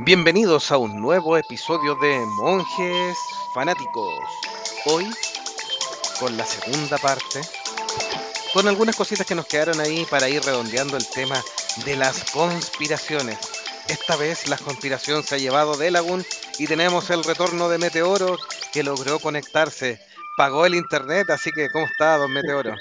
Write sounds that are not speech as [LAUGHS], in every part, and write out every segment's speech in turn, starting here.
Bienvenidos a un nuevo episodio de Monjes Fanáticos. Hoy con la segunda parte, con algunas cositas que nos quedaron ahí para ir redondeando el tema de las conspiraciones. Esta vez la conspiración se ha llevado de Lagoon y tenemos el retorno de Meteoro que logró conectarse. Pagó el internet, así que ¿cómo está, don Meteoro?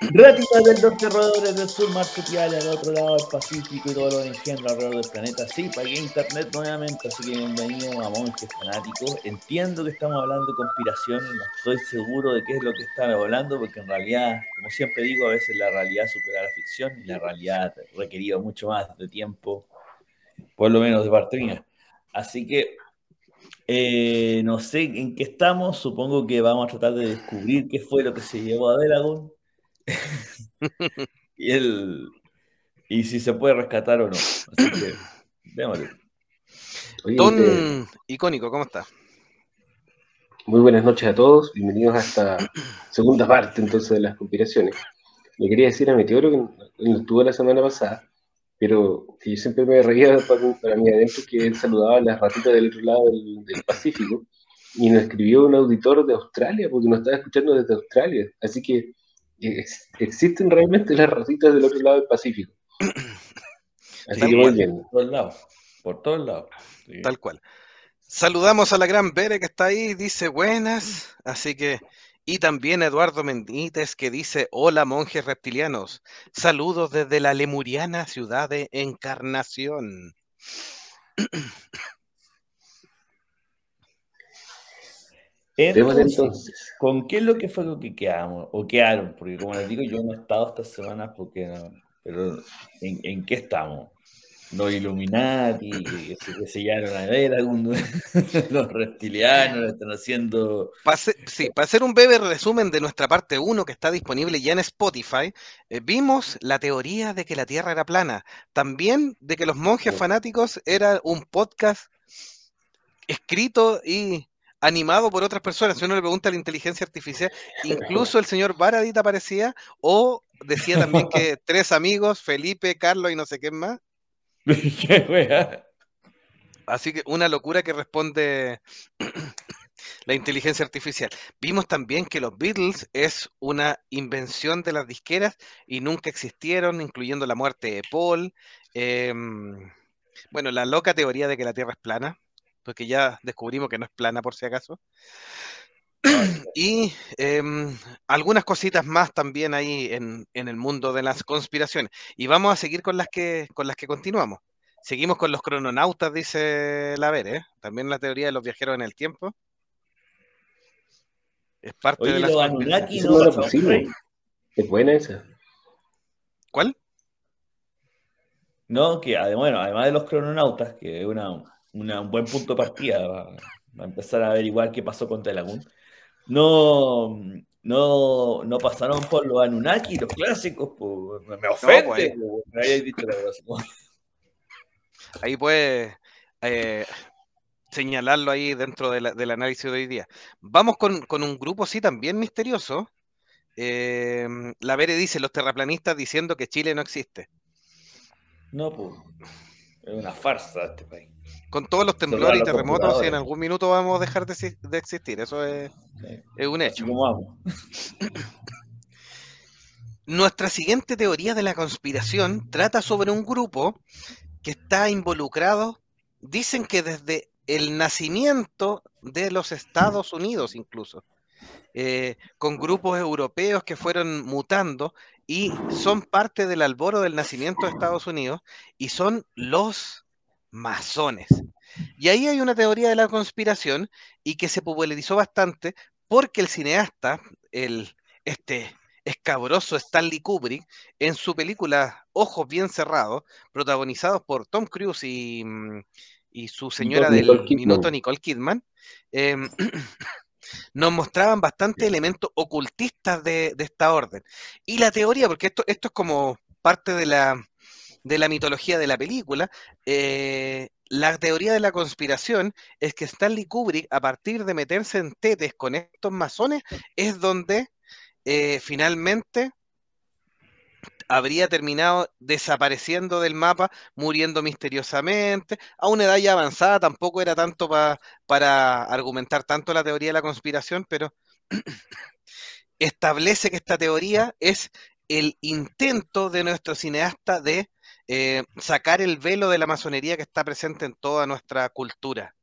Ratitas del norte, roedores del sur, marsupiales al otro lado del Pacífico y todo lo engendro alrededor del planeta. Sí, pagué internet nuevamente, así que bienvenido a Monjes Fanáticos. Entiendo que estamos hablando de conspiración, no estoy seguro de qué es lo que estamos hablando, porque en realidad, como siempre digo, a veces la realidad supera la ficción y la realidad requería mucho más de tiempo, por lo menos de parte mía. Así que eh, no sé en qué estamos, supongo que vamos a tratar de descubrir qué fue lo que se llevó a Delagon [LAUGHS] y él y si se puede rescatar o no. Así que, [CLEARS THROAT] démosle. Don Icónico, ¿cómo está? Muy buenas noches a todos, bienvenidos a esta segunda parte entonces de las conspiraciones. Le quería decir a Meteoro que no estuvo la semana pasada, pero que yo siempre me reía para, mí adentro que él saludaba a las ratitas del otro lado del, del Pacífico y nos escribió un auditor de Australia porque nos estaba escuchando desde Australia. Así que existen realmente las ratitas del otro lado del Pacífico. [CLEARS THROAT] Así que muy bien. Por todos lados. Por todos lados. Tal cual. Saludamos a la gran Bere que está ahí, dice buenas, así que, y también Eduardo Mendítez que dice hola monjes reptilianos, saludos desde la lemuriana ciudad de Encarnación. [CLEARS THROAT] Entonces, ¿con qué es lo que fue lo que quedamos? O quedaron, porque como les digo, yo no he estado estas semanas porque no, pero ¿en, qué estamos? Los Illuminati, que se sellaron a ver algunos [LAUGHS] los reptilianos están haciendo. sí, para hacer un breve resumen de nuestra parte 1 que está disponible ya en Spotify, eh, vimos la teoría de que la Tierra era plana, también de que los monjes fanáticos era un podcast escrito y animado por otras personas. Si uno le pregunta a la inteligencia artificial, [LAUGHS] incluso el señor Baradit aparecía, o decía también que [LAUGHS] tres amigos, Felipe, Carlos y no sé [LAUGHS] qué más. Así que una locura que responde [CLEARS THROAT] la inteligencia artificial. Vimos también que los Beatles es una invención de las disqueras y nunca existieron, incluyendo la muerte de Paul. Em, bueno, la loca teoría de que la Tierra es plana, porque ya descubrimos que no es plana por si acaso. [CLEARS THROAT] y em, algunas cositas más también ahí en, el mundo de las conspiraciones. Y vamos a seguir con las que, con las que continuamos. Seguimos con los crononautas, dice la ¿eh? También la teoría de los viajeros en el tiempo. Es parte de la Es buena esa. ¿Cuál? No, que bueno, además de los crononautas, que es una, un buen punto de partida para, empezar a averiguar qué pasó con Telagún. No, no, no pasaron por los Anunnaki, los clásicos, me ofende. ahí puede eh, señalarlo ahí dentro del análisis de hoy día. Vamos con, un grupo, sí, también misterioso. Eh, la Vere dice, los terraplanistas diciendo que Chile no existe. No, pues, es una farsa este país con todos los temblores y terremotos, y en algún minuto vamos a dejar de, existir. Eso es, un hecho. [COUGHS] Nuestra siguiente teoría de la conspiración trata sobre un grupo que está involucrado, dicen que desde el nacimiento de los Estados Unidos incluso, eh, con grupos europeos que fueron mutando y son parte del alboro del nacimiento de Estados Unidos y son los masones. Y ahí hay una teoría de la conspiración y que se popularizó bastante porque el cineasta, el, este escabroso Stanley Kubrick, en su película Ojos Bien Cerrados, protagonizados por Tom Cruise y, mm, su señora del minuto Nicole Kidman, em, [CLEARS THROAT] nos mostraban bastante elementos ocultistas de, esta orden. Y la teoría, porque esto, esto es como parte de la, de la mitología de la película, eh, la teoría de la conspiración es que Stanley Kubrick, a partir de meterse en tetes con estos masones, es donde eh, finalmente habría terminado desapareciendo del mapa, muriendo misteriosamente. A una edad ya avanzada tampoco era tanto para argumentar tanto la teoría de la conspiración, pero [CLEARS THROAT] establece que esta teoría es el intento de nuestro cineasta de eh, sacar el velo de la masonería que está presente en toda nuestra cultura.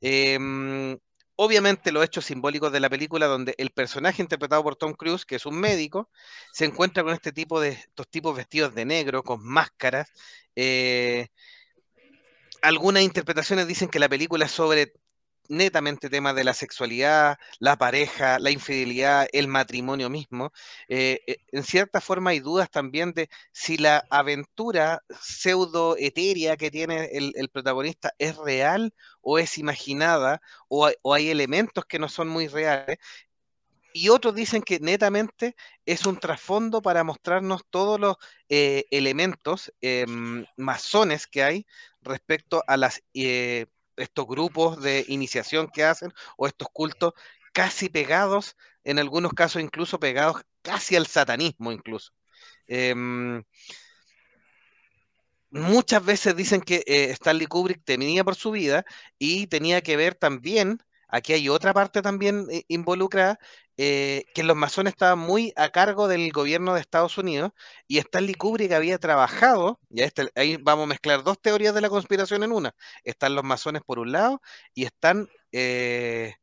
Em, obviamente los hechos simbólicos de la película donde el personaje interpretado por Tom Cruise, que es un médico, se encuentra con este tipo de estos tipos vestidos de negro, con máscaras. Eh, algunas interpretaciones dicen que la película es sobre netamente temas de la sexualidad, la pareja, la infidelidad, el matrimonio mismo. Eh, eh, en cierta forma hay dudas también de si la aventura pseudo etérea que tiene el, protagonista es real o es imaginada o hay, elementos que no son muy reales y otros dicen que netamente es un trasfondo para mostrarnos todos los eh, elementos em, masones que hay respecto a las estos grupos de iniciación que hacen o estos cultos casi pegados, en algunos casos incluso pegados casi al satanismo incluso. Em, muchas veces dicen que eh, Stanley Kubrick temía por su vida y tenía que ver también aquí hay otra parte también eh, involucrada, eh, que los masones estaban muy a cargo del gobierno de Estados Unidos y Stanley Kubrick había trabajado, ya este, ahí vamos a mezclar dos teorías de la conspiración en una, están los masones por un lado y están eh,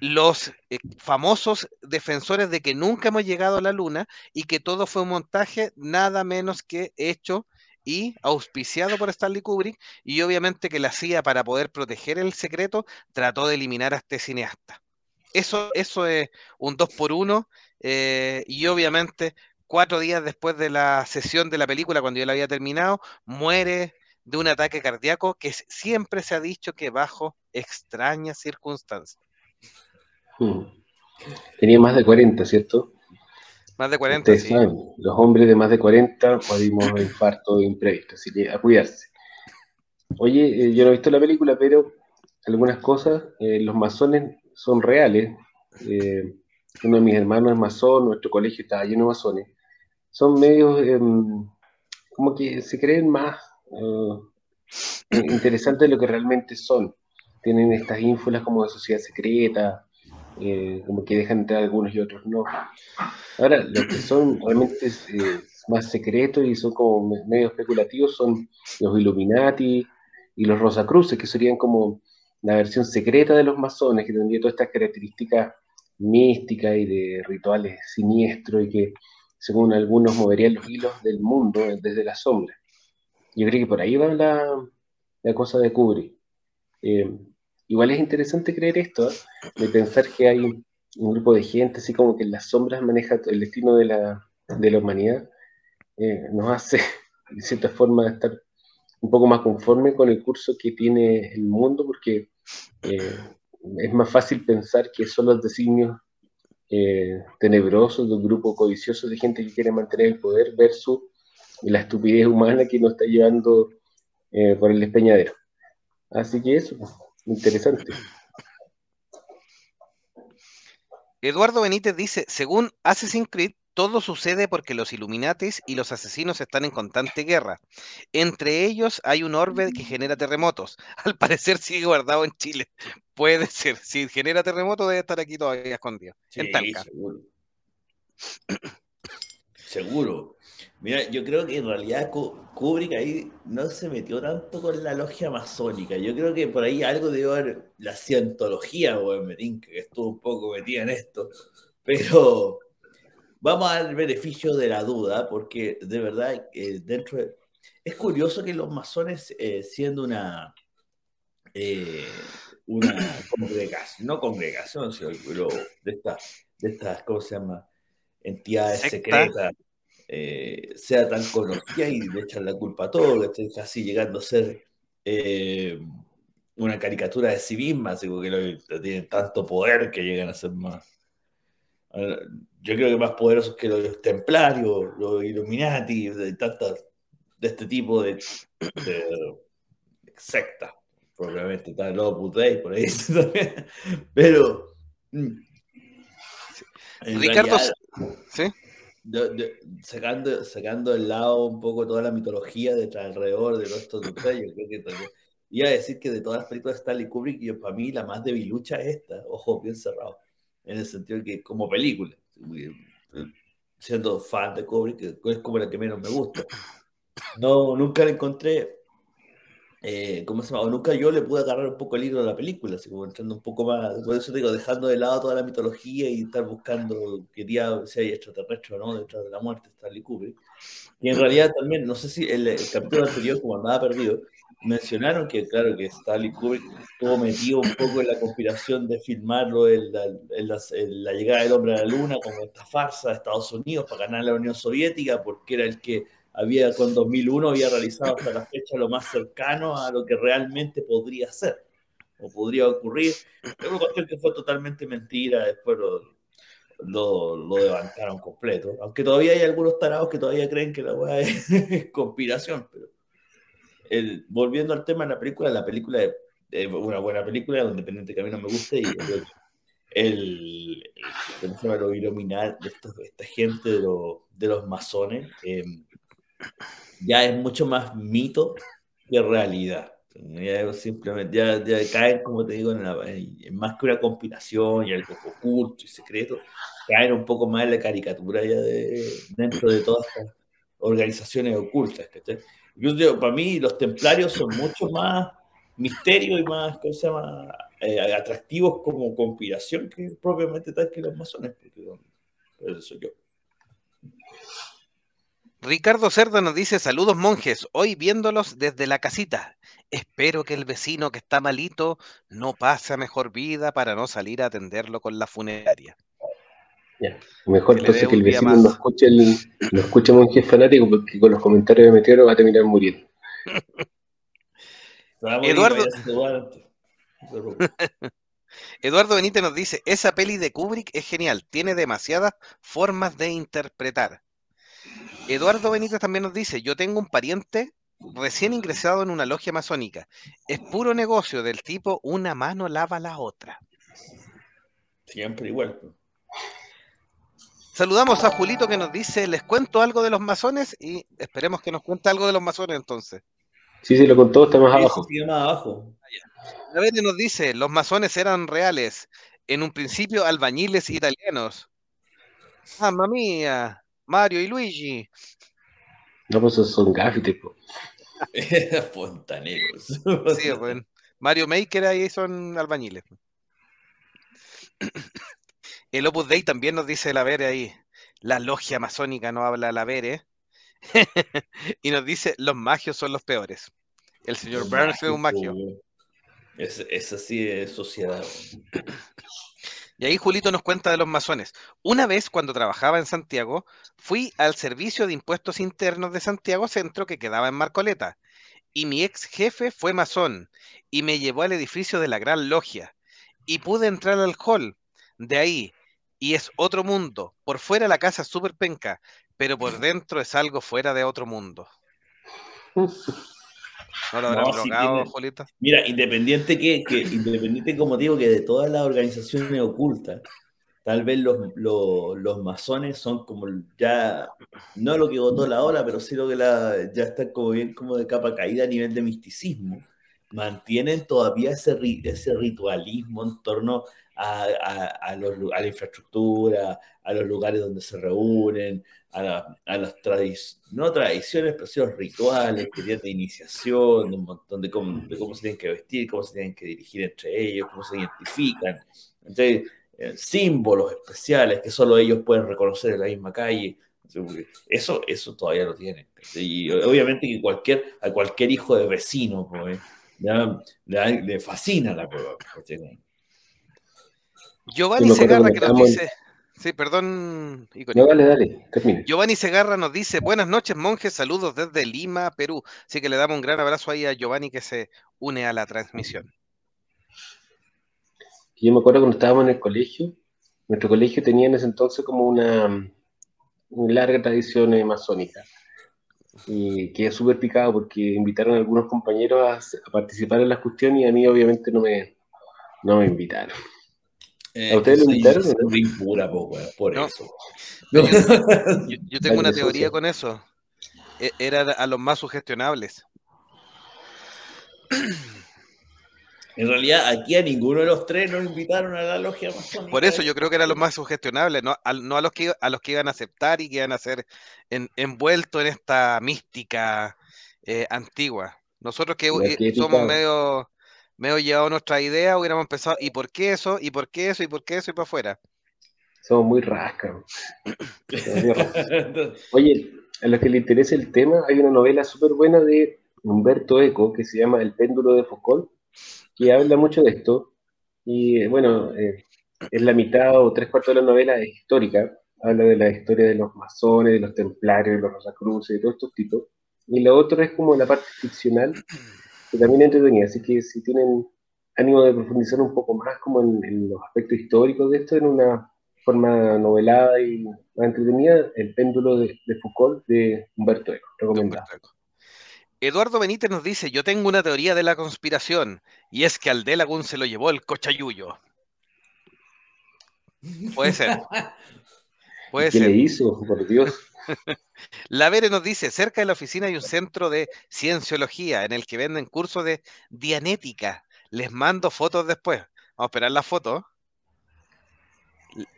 los famosos defensores de que nunca hemos llegado a la luna y que todo fue un montaje nada menos que hecho y auspiciado por Stanley Kubrick, y obviamente que la CIA, para poder proteger el secreto, trató de eliminar a este cineasta. Eso, eso es un 2 por 1 eh, y obviamente cuatro días después de la sesión de la película, cuando ya la había terminado, muere de un ataque cardíaco que siempre se ha dicho que bajo extrañas circunstancias. Hmm. Tenía más de 40, ¿cierto? Más de 40, sí. los hombres de más de 40 podemos infarto imprevisto, así que a cuidarse. Oye, eh, yo no he visto la película, pero algunas cosas, eh, los masones son reales. Eh, uno de mis hermanos es masón, nuestro colegio está lleno de masones. Son medios em, como que se creen más interesantes de lo que realmente son. Tienen estas ínfulas como de sociedad secreta, eh, como que dejan entrar algunos y otros no. Ahora, los que son realmente eh, más secretos y son como medio especulativos son los Illuminati y los Rosacruces, que serían como la versión secreta de los masones, que tendría todas estas características místicas y de rituales siniestros y que, según algunos, moverían los hilos del mundo desde la sombra. Yo creo que por ahí va la, la cosa de Kubrick. Eh, igual es interesante creer esto, ¿eh? de pensar que hay un grupo de gente, así como que las sombras maneja el destino de la, de la humanidad, eh, nos hace, de cierta forma, estar un poco más conforme con el curso que tiene el mundo, porque eh, es más fácil pensar que son los designios tenebrosos de un grupo codicioso de gente que quiere mantener el poder versus la estupidez humana que nos está llevando por el despeñadero. Así que eso. Interesante. Eduardo Benítez dice, según Assassin's Creed, todo sucede porque los Illuminatis y los asesinos están en constante guerra. Entre ellos hay un orbe que genera terremotos. [LAUGHS] Al parecer sigue guardado en Chile. [LAUGHS] Puede ser. Si genera terremotos debe estar aquí todavía escondido. en Talca. Seguro. [CLEARS THROAT] seguro. Mira, yo creo que en realidad Kubrick ahí no se metió tanto con la logia masónica. Yo creo que por ahí algo de haber la cientología, o que estuvo un poco metida en esto. Pero vamos al beneficio de la duda, porque de verdad, eh, dentro Es curioso que los masones, eh, siendo una... Eh, una [COUGHS] congregación, no congregación, sino de estas, de estas, ¿cómo se llama? Entidades secretas sea tan conocida y le echan la culpa a todo, que esté casi llegando a ser una caricatura de sí misma, así que tienen tanto poder que llegan a ser más. Yo creo que más poderosos que los templarios, los Illuminati, de tantas de este tipo de, de sectas. Probablemente está el Opus Dei por ahí [LAUGHS] también. Pero. Mm, Ricardo, ¿sí? sacando, sacando del lado un poco toda la mitología de alrededor de estos detalles, creo que iba a decir que de todas las películas de Stanley Kubrick, yo, para mí la más debilucha es esta, ojos bien cerrados, en el sentido de que como película, siendo fan de Kubrick, es como la que menos me gusta. No, nunca la encontré eh, ¿cómo se llama? O nunca yo le pude agarrar un poco el hilo de la película, así como entrando un poco más, por eso digo, dejando de lado toda la mitología y estar buscando, quería si hay extraterrestre o no detrás de la muerte, Stanley Kubrick. Y en realidad también, no sé si el, el capítulo anterior, como andaba perdido, mencionaron que, claro, que Stanley Kubrick estuvo metido un poco en la conspiración de filmarlo en la, la llegada del hombre a la luna, como esta farsa de Estados Unidos para ganar la Unión Soviética, porque era el que había con 2001 había realizado hasta la fecha lo más cercano a lo que realmente podría ser o podría ocurrir. Es una cuestión que fue totalmente mentira, después lo, lo, lo, levantaron completo. Aunque todavía hay algunos tarados que todavía creen que la weá es, [LAUGHS] conspiración. Pero el, volviendo al tema de la película, la película es, una buena película, independiente que a mí no me guste, y el, el, el lo iluminar de, esta gente de, de los masones. Eh, ya es mucho más mito que realidad. Ya simplemente, ya, ya caen, como te digo, en, más que una conspiración y algo oculto y secreto, caen un poco más en la caricatura ya de, dentro de todas estas organizaciones ocultas. Incluso para mí los templarios son mucho más misterio y más, ¿cómo se llama? Eh, atractivos como conspiración que propiamente tal que los masones. Porque, eso soy yo. Ricardo Cerda nos dice, saludos monjes, hoy viéndolos desde la casita. Espero que el vecino que está malito no pase a mejor vida para no salir a atenderlo con la funeraria. Mejor entonces que el vecino no escuche, el, no escuche monje fanático porque con los comentarios de Meteoro va a terminar muriendo. [LAUGHS] Eduardo... [LAUGHS] Eduardo Benítez nos dice, esa peli de Kubrick es genial, tiene demasiadas formas de interpretar. Eduardo Benítez también nos dice, yo tengo un pariente recién ingresado en una logia masónica. Es puro negocio del tipo una mano lava la otra. Siempre igual. Saludamos a Julito que nos dice, les cuento algo de los masones y esperemos que nos cuente algo de los masones entonces. Sí, sí, lo contó, está más abajo. Sí, más abajo. A ver, nos dice, los masones eran reales, en un principio albañiles italianos. Mamma mía, Mario y Luigi. No, pues son gafites, [LAUGHS] Fontaneros. sí, bueno. Mario Maker ahí son albañiles. El Opus Dei también nos dice la Vere ahí. La logia masónica no habla la Vere. [LAUGHS] y nos dice, los magios son los peores. El señor Burns es un magio. Es, es así de sociedad. Y ahí Julito nos cuenta de los masones. Una vez cuando trabajaba en Santiago, fui al Servicio de Impuestos Internos de Santiago Centro que quedaba en Marcoleta. Y mi ex jefe fue masón y me llevó al edificio de la Gran Logia. Y pude entrar al hall de ahí. Y es otro mundo. Por fuera la casa es súper penca, pero por [LAUGHS] dentro es algo fuera de otro mundo. [LAUGHS] Mira, independiente que, que, independiente como digo, que de todas las organizaciones ocultas, tal vez los, los, masones son como ya, no lo que votó la ola, pero sí lo que la, ya está como bien como de capa caída a nivel de misticismo. Mantienen todavía ese, ese ritualismo en torno a, a, los, a la infraestructura, a los lugares donde se reúnen, a, las tradiciones, no tradiciones, pero sí los rituales que tienen de iniciación, de de cómo, se tienen que vestir, cómo se tienen que dirigir entre ellos, cómo se identifican. Entonces, eh, símbolos especiales que solo ellos pueden reconocer en la misma calle. Eso, eso todavía lo tienen. Y obviamente que cualquier, a cualquier hijo de vecino pues, le, fascina la prueba. Giovanni Segarra que nos dice, Sí, perdón. No, dale, dale, termine. Giovanni Segarra nos dice, buenas noches, monjes, saludos desde Lima, Perú. Así que le damos un gran abrazo ahí a Giovanni que se une a la transmisión. Yo me acuerdo cuando estábamos en el colegio, nuestro colegio tenía en ese entonces como una, larga tradición eh, masónica. Y quedé súper picado porque invitaron a algunos compañeros a, participar en las cuestiones y a mí obviamente no me, no me invitaron. Eh, ¿A ustedes lo invitaron, o no? impura, po, por No. eso. [LAUGHS] Yo, yo tengo una teoría con eso. E- Era a los más sugestionables. [CLEARS THROAT] En realidad, aquí a ninguno de los tres nos invitaron a la logia masónica. Por eso yo creo que eran los más sugestionables, no, a, los que, a los que iban a aceptar y que iban a ser en- envueltos en esta mística eh, antigua. Nosotros que eh, somos medio, medio llevados a nuestra idea, hubiéramos pensado, ¿y por qué eso? ¿Y por qué eso? ¿Y por qué eso? Y para afuera. Somos muy rascas. [LAUGHS] Oye, a los que les interese el tema, hay una novela súper buena de Humberto Eco que se llama El péndulo de Foucault, que habla mucho de esto. Y bueno, eh, es la mitad o tres cuartos de la novela histórica. Habla de la historia de los masones, de los templarios, de los rosacruces, de todos estos tipos. Y la otra es como la parte ficcional, que también es entretenida. Así que si tienen ánimo de profundizar un poco más como en, los aspectos históricos de esto, en una forma novelada y entretenida, El péndulo de, de Foucault de Humberto Eco, recomendado. Eduardo Benítez nos dice, yo tengo una teoría de la conspiración, y es que al Delagún se lo llevó el cochayuyo. Puede ser, [LAUGHS] puede ¿Qué ser. le hizo? Por Dios. [LAUGHS] La Vere nos dice, cerca de la oficina hay un centro de cienciología en el que venden cursos de dianética. Les mando fotos después. Vamos a esperar las fotos.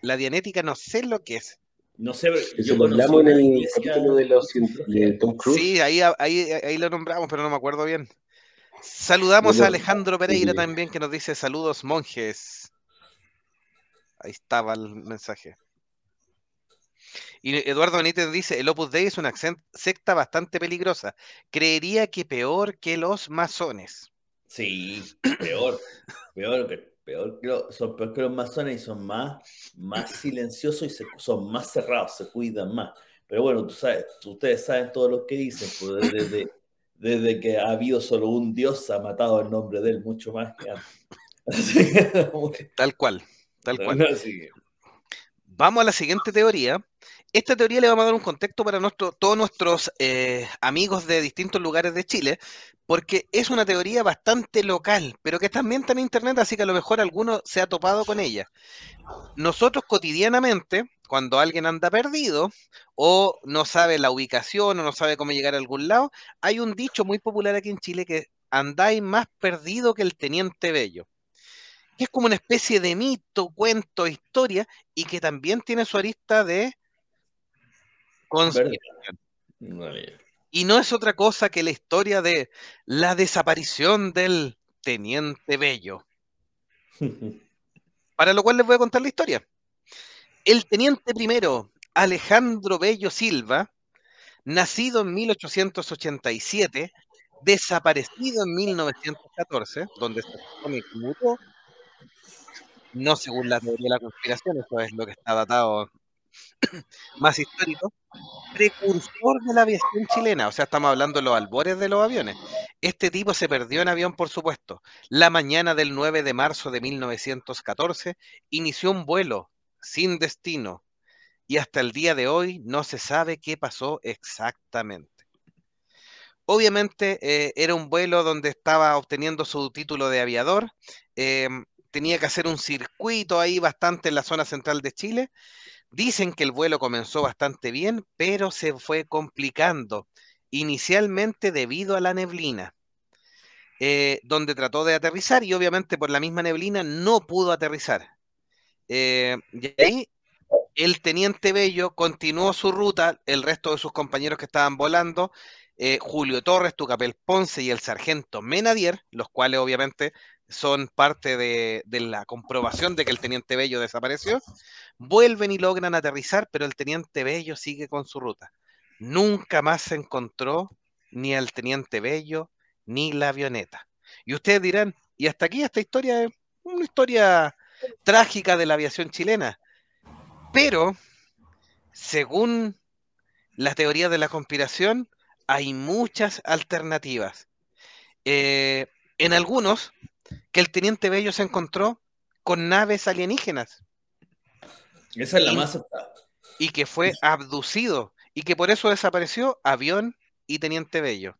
La dianética no sé lo que es. No sé, yo en el iglesia- capítulo de, los, cien- de Tom Cruise. Sí, ahí, ahí, ahí lo nombramos, pero no me acuerdo bien. Saludamos Bueno, a Alejandro Pereira sí. también que nos dice saludos monjes. Ahí estaba el mensaje. Y Eduardo Benítez dice, el Opus Dei es una secta bastante peligrosa. Creería que peor que los masones. Sí, peor, peor que, peor que lo- son peor que los masones y son más, más silenciosos y se- son más cerrados, se cuidan más. Pero bueno, tú sabes, ustedes saben todo lo que dicen, pues desde, desde que ha habido solo un Dios ha matado el nombre de él mucho más que antes. [LAUGHS] Así que, bueno, [LAUGHS] Tal cual, tal cual. Vamos a la siguiente teoría. Esta teoría le vamos a dar un contexto para nuestro, todos nuestros eh, amigos de distintos lugares de Chile, porque es una teoría bastante local, pero que también está en internet, así que a lo mejor alguno se ha topado con ella. Nosotros cotidianamente, cuando alguien anda perdido o no sabe la ubicación o no sabe cómo llegar a algún lado, hay un dicho muy popular aquí en Chile que andáis más perdido que el teniente bello es como una especie de mito, cuento, historia, y que también tiene su arista de conspiración. Y no es otra cosa que la historia de la desaparición del Teniente Bello. [LAUGHS] Para lo cual les voy a contar la historia. El Teniente primero, Alejandro Bello Silva, nacido en 1887, desaparecido en 1914, donde se murió, no según la teoría de la conspiración, eso es lo que está datado [COUGHS] más histórico, precursor de la aviación chilena, o sea, estamos hablando de los albores de los aviones. Este tipo se perdió en avión, por supuesto. La mañana del 9 de marzo de 1914 inició un vuelo sin destino y hasta el día de hoy no se sabe qué pasó exactamente. Obviamente eh, era un vuelo donde estaba obteniendo su título de aviador, eh, tenía que hacer un circuito ahí bastante en la zona central de Chile. Dicen que el vuelo comenzó bastante bien, pero se fue complicando, inicialmente debido a la neblina, eh, donde trató de aterrizar y obviamente por la misma neblina no pudo aterrizar. Eh, y ahí el teniente Bello continuó su ruta, el resto de sus compañeros que estaban volando, eh, Julio Torres, Tucapel Ponce y el sargento Menadier, los cuales obviamente son parte de, la comprobación de que el teniente Bello desapareció, vuelven y logran aterrizar, pero el teniente Bello sigue con su ruta. Nunca más se encontró ni al teniente Bello ni la avioneta. Y ustedes dirán, y hasta aquí esta historia es una historia trágica de la aviación chilena. Pero, según la teoría de la conspiración, hay muchas alternativas. Eh, en algunos, que el teniente Bello se encontró con naves alienígenas. Esa es la y, más aceptada. Y que fue abducido y que por eso desapareció avión y teniente Bello.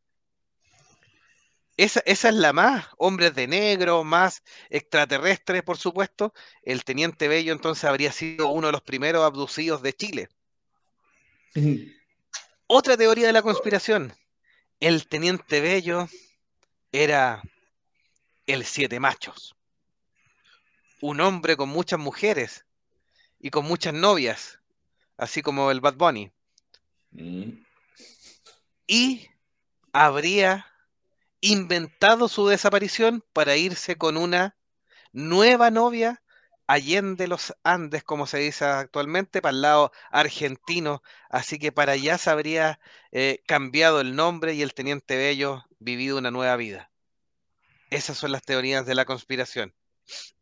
esa, esa es la más, hombres de negro, más extraterrestres, por supuesto. El teniente Bello entonces habría sido uno de los primeros abducidos de Chile. [LAUGHS] Otra teoría de la conspiración. El teniente Bello era el siete machos. Un hombre con muchas mujeres y con muchas novias, así como el Bad Bunny. Mm. Y habría inventado su desaparición para irse con una nueva novia allende los Andes, como se dice actualmente, para el lado argentino. Así que para allá se habría eh, cambiado el nombre y el teniente Bello vivido una nueva vida. Esas son las teorías de la conspiración.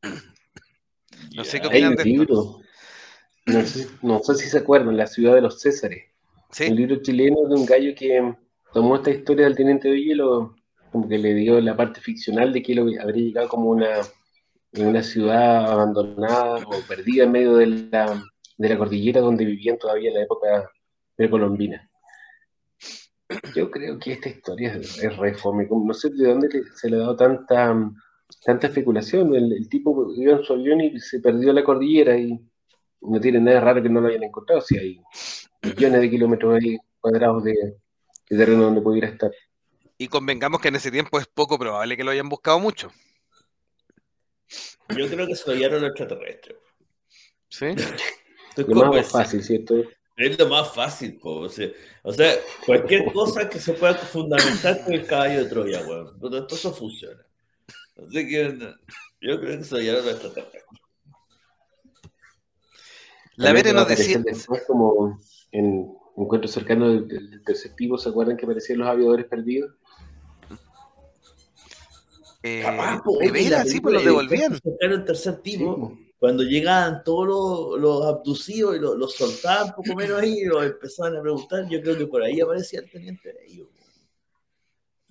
[CLEARS THROAT] No sé qué Hay opinan un de esto. libro, no sé, no sé si se acuerdan, La ciudad de los Césares. Un Sí, libro chileno de un gallo que tomó esta historia del teniente Bello y lo, como que le dio la parte ficcional de que él habría llegado como una, en una ciudad abandonada o perdida en medio de la, de la cordillera donde vivían todavía en la época precolombina. Yo creo que esta historia es, es re fome, como no sé de dónde le- se le ha dado tanta, tanta especulación. El, el tipo iba en su avión y se perdió la cordillera y no tiene nada raro que no lo hayan encontrado, si hay millones de kilómetros ahí cuadrados de, de terreno donde pudiera estar. y convengamos que en ese tiempo es poco probable que lo hayan buscado mucho. Yo creo que se lo llevaron los extraterrestres. ¿Sí? Lo más fácil, ¿cierto? Es lo más fácil, po. O sea, o sea, cualquier cosa que se pueda fundamentar con el caballo de Troya, weón. Todo todo eso funciona. Así que yo creo que se llevaron los extraterrestres. La También Vere a nos decía, como en encuentros cercanos del, del, tercer tipo, ¿se acuerdan que aparecían los aviadores perdidos? eh, Capaz, po, de la veras, sí, pues los de devolvían. sacaron el tercer Sí, tipo, cuando llegaban todos los, los abducidos y los, los soltaban poco menos ahí y los empezaban a preguntar, yo creo que por ahí aparecía el teniente Bello.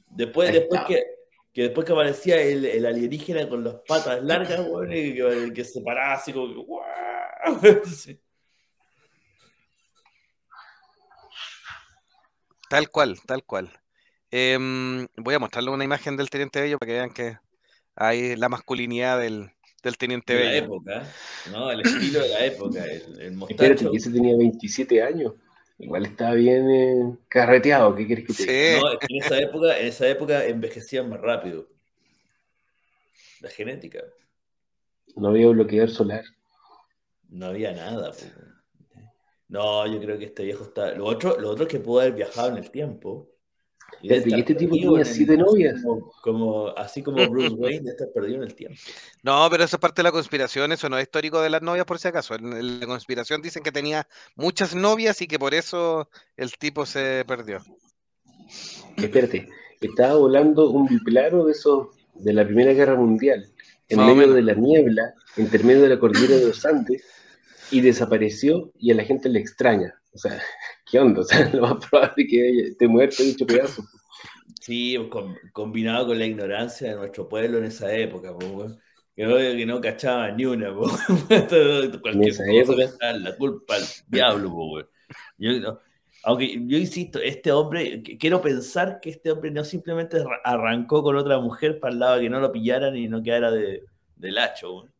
Después, después que, que después que aparecía el, el alienígena con las patas largas, y que, que se paraba así como que ¡guau! [LAUGHS] Sí. Tal cual, tal cual. Em, voy a mostrarle una imagen del Teniente Bello para que vean que hay la masculinidad del, del Teniente de la Bello. época, ¿no? El estilo de la época, el, el [LAUGHS] Espérate, mostacho. que ese tenía 27 años. Igual estaba bien eh, carreteado, ¿qué quieres que te diga? Sí, No, es que en esa época, en esa época envejecían más rápido. La genética. No había bloqueador solar. No había nada. No, yo creo que este viejo está. Lo otro, lo otro es que pudo haber viajado en el tiempo. Y de Espérate, ¿y estar este tipo tenía siete novias? Como, como- así como Bruce [LAUGHS] Wayne estar perdido en el tiempo. no, pero eso es parte de la conspiración, eso no es histórico de las novias por si acaso. En, la conspiración dicen que tenía muchas novias y que por eso el tipo se perdió. Espérate, estaba volando un biplano de esos de la Primera Guerra Mundial, en medio de la niebla, entre medio de la cordillera de los Andes, y desapareció y a la gente le extraña. O sea, ¿qué onda? [LAUGHS] O sea, lo más probable es que esté muerto y hecho pedazos. Sí, con- combinado con la ignorancia de nuestro pueblo en esa época, po, weón. que, no, que no cachaba ni una, po. [LAUGHS] Cualquier cosa la culpa al diablo, po. Yo, no- aunque yo insisto, este hombre, quiero pensar que este hombre no simplemente arra- arrancó con otra mujer para el lado de que no lo pillaran y no quedara de, del hacho, weón.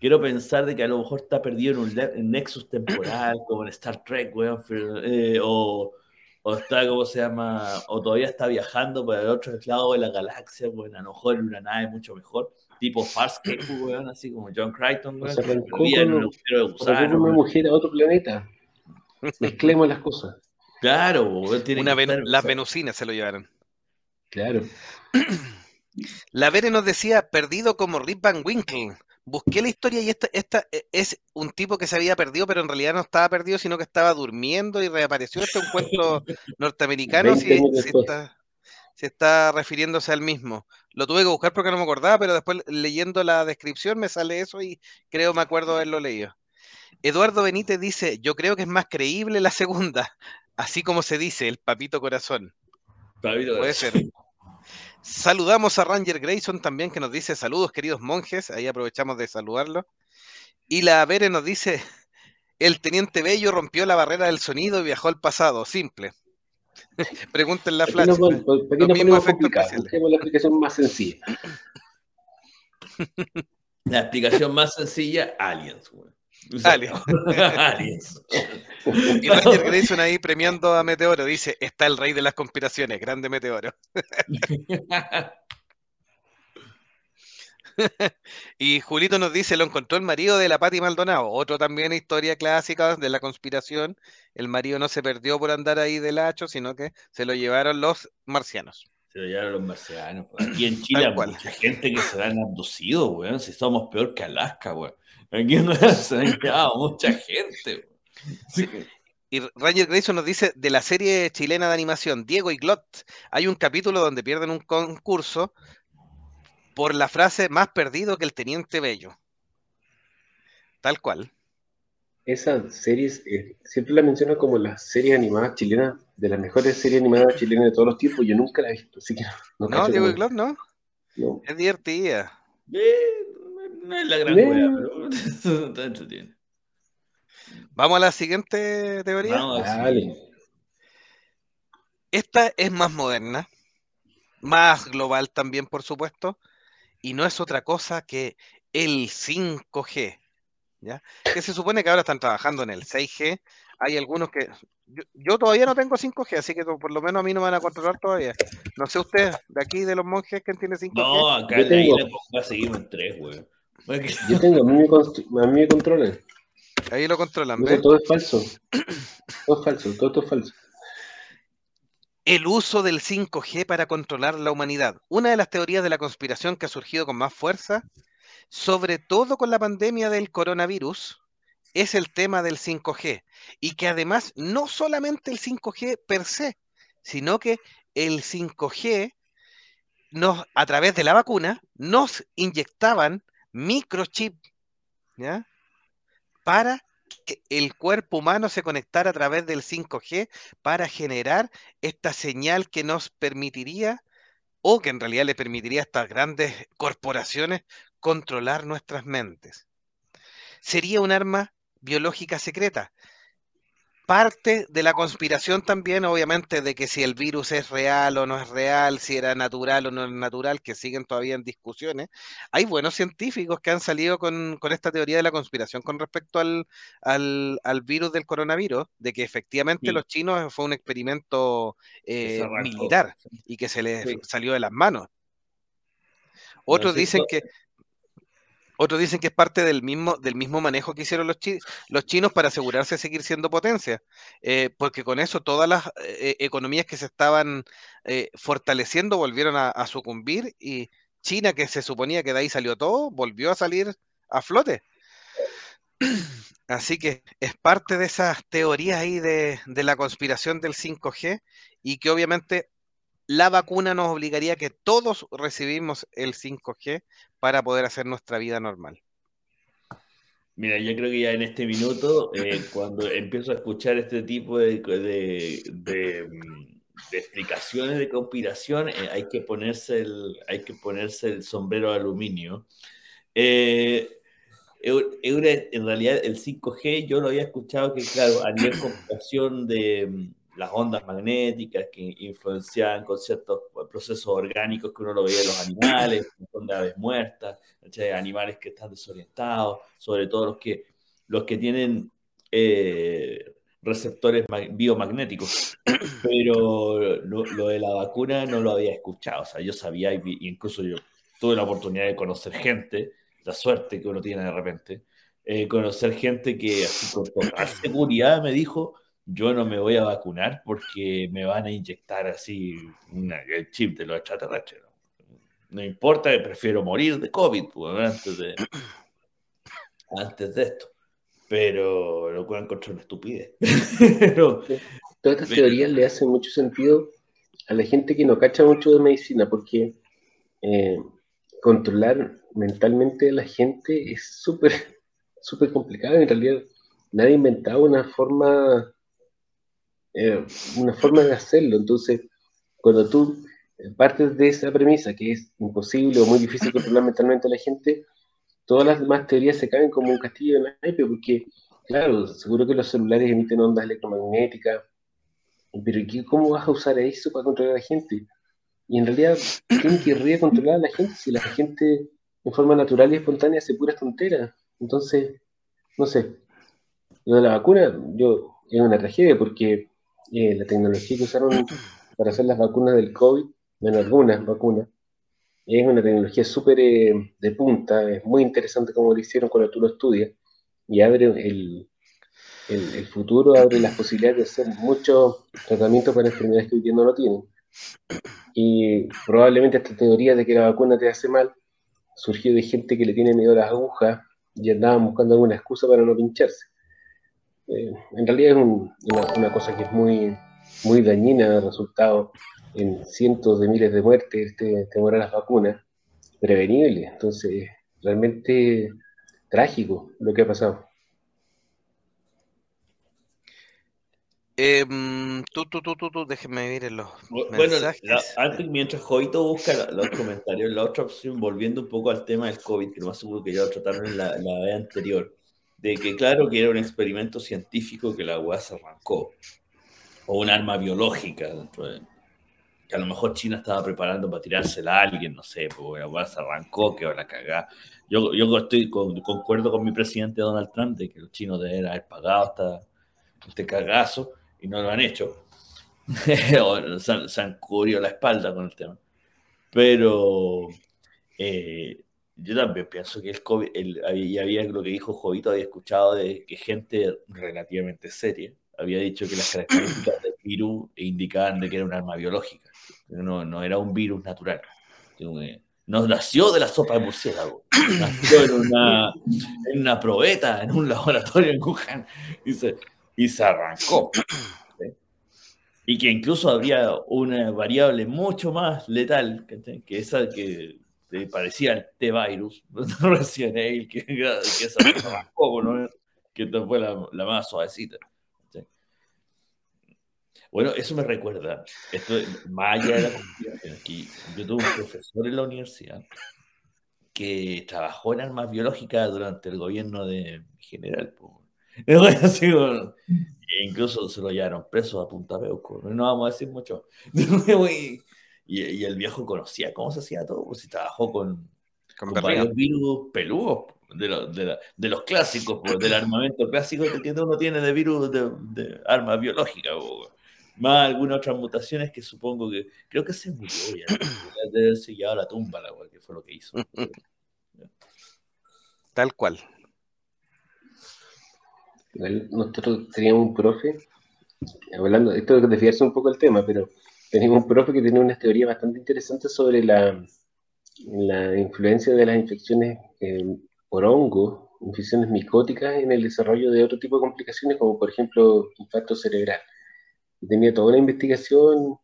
Quiero pensar de que a lo mejor está perdido en un en nexus temporal, [CLEARS THROAT] como en Star Trek, weón, eh, o, o está, ¿cómo se llama? O todavía está viajando por el otro lado de la galaxia, weón, a lo mejor en una nave mucho mejor, tipo Farscape, [CLEARS THROAT] weón, así como John Crichton, O weón, sea, que en un agujero de O gusano, una mujer a otro planeta. [LAUGHS] Mezclemos las cosas. Claro, weón, tiene Una que ven- estar- las venusinas se lo llevaron. Claro. [CLEARS THROAT] La Vere nos decía, perdido como Rip Van Winkle. Busqué la historia y esta, esta eh, es un tipo que se había perdido, pero en realidad no estaba perdido, sino que estaba durmiendo y reapareció. Este es un cuento [LAUGHS] norteamericano, 20 si, está, si está refiriéndose al mismo. Lo tuve que buscar porque no me acordaba, pero después leyendo la descripción me sale eso y creo me acuerdo haberlo leído. Eduardo Benítez dice, yo creo que es más creíble la segunda, [LAUGHS] así como se dice, el papito corazón. Pablo, Puede ser. Saludamos a Ranger Grayson también que nos dice saludos queridos monjes, ahí aprovechamos de saludarlo. Y la Vere nos dice, el teniente Bello rompió la barrera del sonido y viajó al pasado, simple. [LAUGHS] Pregúntenle a ¿Para qué Flash. Busquemos la explicación más sencilla. [LAUGHS] La explicación más sencilla, aliens, güey. Aliens. [LAUGHS] aliens. Y Roger Grayson ahí premiando a Meteoro dice, está el rey de las conspiraciones, grande Meteoro. [LAUGHS] Y Julito nos dice, lo encontró el marido de la Pati Maldonado, otro también historia clásica de la conspiración. El marido no se perdió por andar ahí del hacho, sino que se lo llevaron los marcianos. Se lo llevaron los marcianos. pues. Aquí en [CLEARS THROAT] Chile hay mucha gente que se la han abducido, weón. Si somos peor que Alaska, weón. Aquí no [LAUGHS] se han llevado mucha gente. Y Roger Grayson nos dice, de la serie chilena de animación, Diego y Glot, hay un capítulo donde pierden un concurso por la frase más perdido que el teniente Bello. Tal cual. Esas series, eh, siempre la menciono como las series animadas chilenas, de las mejores series animadas chilenas de todos los tiempos. Yo nunca la he visto, así que no, no Diego no. no. Es divertida. Eh, no es la gran weá, pero [LAUGHS] está entretenido. Vamos a la siguiente teoría. Vamos Dale. Esta es más moderna, más global también, por supuesto, y no es otra cosa que el 5G, ¿ya? Que se supone que ahora están trabajando en el 6G. Hay algunos que... Yo, yo todavía no tengo 5G, así que por lo menos a mí no me van a controlar todavía. No sé usted, de aquí, de los monjes, ¿quién tiene 5G? No, acá Yo tengo- isla Conga seguimos en tres, weón. Porque- Yo tengo, a mí me, const- a mí me controlan. Ahí lo controlan, ¿ves? todo es falso. Todo es falso, todo, todo es falso. El uso del 5G para controlar la humanidad. Una de las teorías de la conspiración que ha surgido con más fuerza, sobre todo con la pandemia del coronavirus, es el tema del 5G. Y que además no solamente el 5G per se, sino que el 5G nos, a través de la vacuna nos inyectaban microchip, ¿ya? Para que el cuerpo humano se conectara a través del 5G para generar esta señal que nos permitiría, o que en realidad le permitiría a estas grandes corporaciones controlar nuestras mentes. Sería un arma biológica secreta. Parte de la conspiración también, obviamente, de que si el virus es real o no es real, si era natural o no es natural, que siguen todavía en discusiones. Hay buenos científicos que han salido con, con esta teoría de la conspiración con respecto al, al, al virus del coronavirus, de que efectivamente Sí. los chinos fue un experimento eh, militar y que se les Sí. salió de las manos. Otros dicen que otros dicen que es parte del mismo, del mismo manejo que hicieron los, los chinos para asegurarse de seguir siendo potencia, eh, porque con eso todas las eh, economías que se estaban eh, fortaleciendo volvieron a, a sucumbir y China, que se suponía que de ahí salió todo, volvió a salir a flote. [CLEARS THROAT] Así que es parte de esas teorías ahí de, de la conspiración del 5G y que obviamente la vacuna nos obligaría a que todos recibimos el 5G para poder hacer nuestra vida normal. Mira, yo creo que ya en este minuto, eh, cuando empiezo a escuchar este tipo de, explicaciones de conspiración, eh, hay, que ponerse el, hay que ponerse el sombrero de aluminio. Eh, en realidad, el 5G yo lo había escuchado que, claro, a nivel computación de las ondas magnéticas que influenciaban con ciertos procesos orgánicos que uno lo veía en los animales, de aves muertas, ¿cachai? animales que están desorientados, sobre todo los que, los que tienen eh, receptores ma- biomagnéticos. Pero lo, lo de la vacuna no lo había escuchado, o sea, yo sabía, incluso yo tuve la oportunidad de conocer gente, la suerte que uno tiene de repente, eh, conocer gente que así con seguridad me dijo, yo no me voy a vacunar porque me van a inyectar así una- el chip de los extraterrestres. No, No importa, prefiero morir de COVID pues, antes, de, [COUGHS] antes de esto. Pero lo cual encontré una estupidez. [LAUGHS] Pero, Todas estas Pero- teorías le hacen mucho sentido a la gente que no cacha mucho de medicina, porque eh, controlar mentalmente a la gente es súper, [LAUGHS] súper complicado. En realidad, nadie ha inventado una forma, eh, una forma de hacerlo. Entonces, cuando tú partes de esa premisa que es imposible o muy difícil controlar mentalmente a la gente, todas las demás teorías se caen como un castillo de naipe, porque, claro, seguro que los celulares emiten ondas electromagnéticas, pero ¿cómo vas a usar eso para controlar a la gente? Y en realidad, ¿quién querría controlar a la gente si la gente en forma natural y espontánea hace puras tonteras? Entonces, no sé. Lo de la vacuna, yo, es una tragedia porque eh, la tecnología que usaron para hacer las vacunas del COVID, bueno, algunas vacunas, es una tecnología súper eh, de punta, es muy interesante como lo hicieron cuando tú lo estudias, y abre el, el, futuro, abre las posibilidades de hacer muchos tratamientos para enfermedades que hoy día no lo tienen. Y probablemente esta teoría de que la vacuna te hace mal surgió de gente que le tiene miedo a las agujas y andaban buscando alguna excusa para no pincharse. Eh, en realidad es una, cosa que es muy, muy dañina, el resultado en cientos de miles de muertes, este temor a las vacunas, prevenible. Entonces, realmente trágico lo que ha pasado. Eh, tú, tú, tú, tú, tú, déjenme ver en los bueno, antes, mientras Jovito busca los comentarios, la otra opción, volviendo un poco al tema del COVID, que lo más seguro que ya lo trataron en la, vez anterior, de que claro que era un experimento científico que la UAS se arrancó, o un arma biológica dentro de, que a lo mejor China estaba preparando para tirársela a alguien, no sé, porque la UAS se arrancó, que va a cagar. Yo, yo estoy concuerdo con mi presidente Donald Trump de que los chinos deben haber pagado hasta este cagazo y no lo han hecho. [LAUGHS] se, han, cubrido la espalda con el tema. Pero eh, yo también pienso que el COVID, y había lo que dijo Jovito, había escuchado de que gente relativamente seria había dicho que las características del virus indicaban de que era un arma biológica, no, no era un virus natural. No nació de la sopa de murciélago, nació en una, en una probeta, en un laboratorio en Wuhan, y se, y se arrancó. Y que incluso habría una variable mucho más letal que esa que parecía el T-Virus, [LAUGHS] recién él, que, que arrancó, ¿no? que fue la, más suavecita. Bueno, eso me recuerda, esto más allá de la conspiración, que yo tuve un profesor en la universidad que trabajó en armas biológicas durante el gobierno de general. [LAUGHS] E incluso se lo llevaron preso a Punta Peuco. No vamos a decir mucho. [LAUGHS] y, y, el viejo conocía cómo se hacía todo, pues si trabajó con, con, varios virus peludos de, de, de, los clásicos, pues, del armamento clásico que uno tiene de virus de, de armas biológicas. Más algunas otras mutaciones que supongo que creo que se murió ya. Debe haberse llevado a la tumba, la que fue lo que hizo. [LAUGHS] Tal cual. Nosotros teníamos un profe, hablando, esto es desviarse un poco el tema, pero [LAUGHS] teníamos un profe que tenía unas teorías bastante interesantes sobre la, la influencia de las infecciones eh, por hongo, infecciones micóticas en el desarrollo de otro tipo de complicaciones, como por ejemplo infarto cerebral. tenía toda una investigación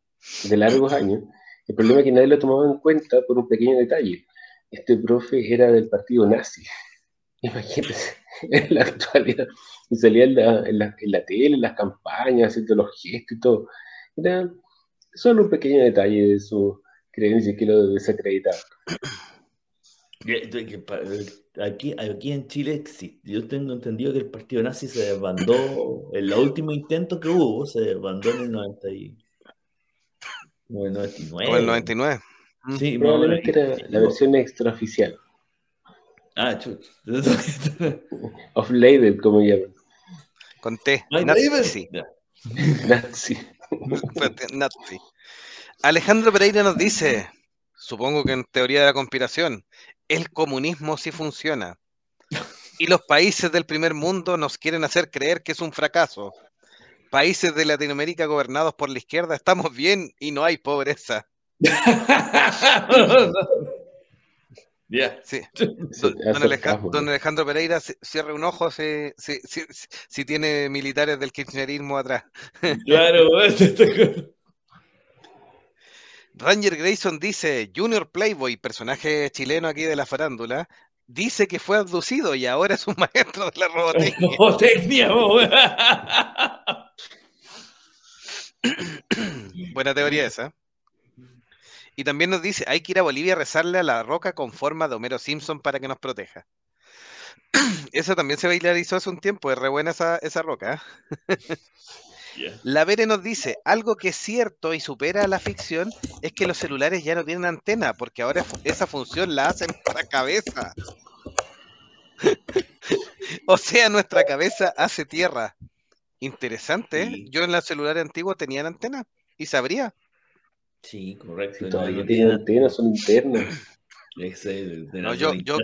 de largos años. El problema es que nadie lo tomaba en cuenta por un pequeño detalle. Este profe era del partido nazi. [LAUGHS] Imagínense, [LAUGHS] en la actualidad. Y salía en la, en la, en la tele, en las campañas, haciendo los gestos y todo. Era solo un pequeño detalle de su creencia que lo desacreditaba. Aquí, aquí en Chile, yo tengo entendido que el partido nazi se desbandó, el último intento que hubo, se desbandó en el 90 y... o el 99. Sí, probablemente era la versión extraoficial. Ah, chut. [LAUGHS] Of label, como llaman. Con T. Nazi. Nazi. [LAUGHS] Alejandro Pereira nos dice, supongo que en teoría de la conspiración, el comunismo sí funciona. Y los países del primer mundo nos quieren hacer creer que es un fracaso. Países de Latinoamérica gobernados por la izquierda estamos bien y no hay pobreza. [LAUGHS] Sí. [LAUGHS] Don, Alejandro, Pereira cierra un ojo si, si, tiene militares del kirchnerismo atrás. [LAUGHS] Claro, [LAUGHS] Ranger Grayson dice, Junior Playboy, personaje chileno aquí de la farándula, dice que fue abducido y ahora es un maestro de la robotecnia. Buena teoría esa. Y también nos dice, hay que ir a Bolivia a rezarle a la roca con forma de Homero Simpson para que nos proteja. [CLEARS THROAT] Eso también se viralizó hace un tiempo, es re buena esa, esa roca. ¿eh? [LAUGHS] La Vere nos dice, algo que es cierto y supera la ficción es que los celulares ya no tienen antena, porque ahora esa función la hacen [LAUGHS] para cabeza. [LAUGHS] o sea, nuestra cabeza hace tierra. Interesante, ¿eh? Yo en los celulares antiguos tenían antena y sabría. Sí, correcto. todavía tienen antena, son internas. no, yo, yo,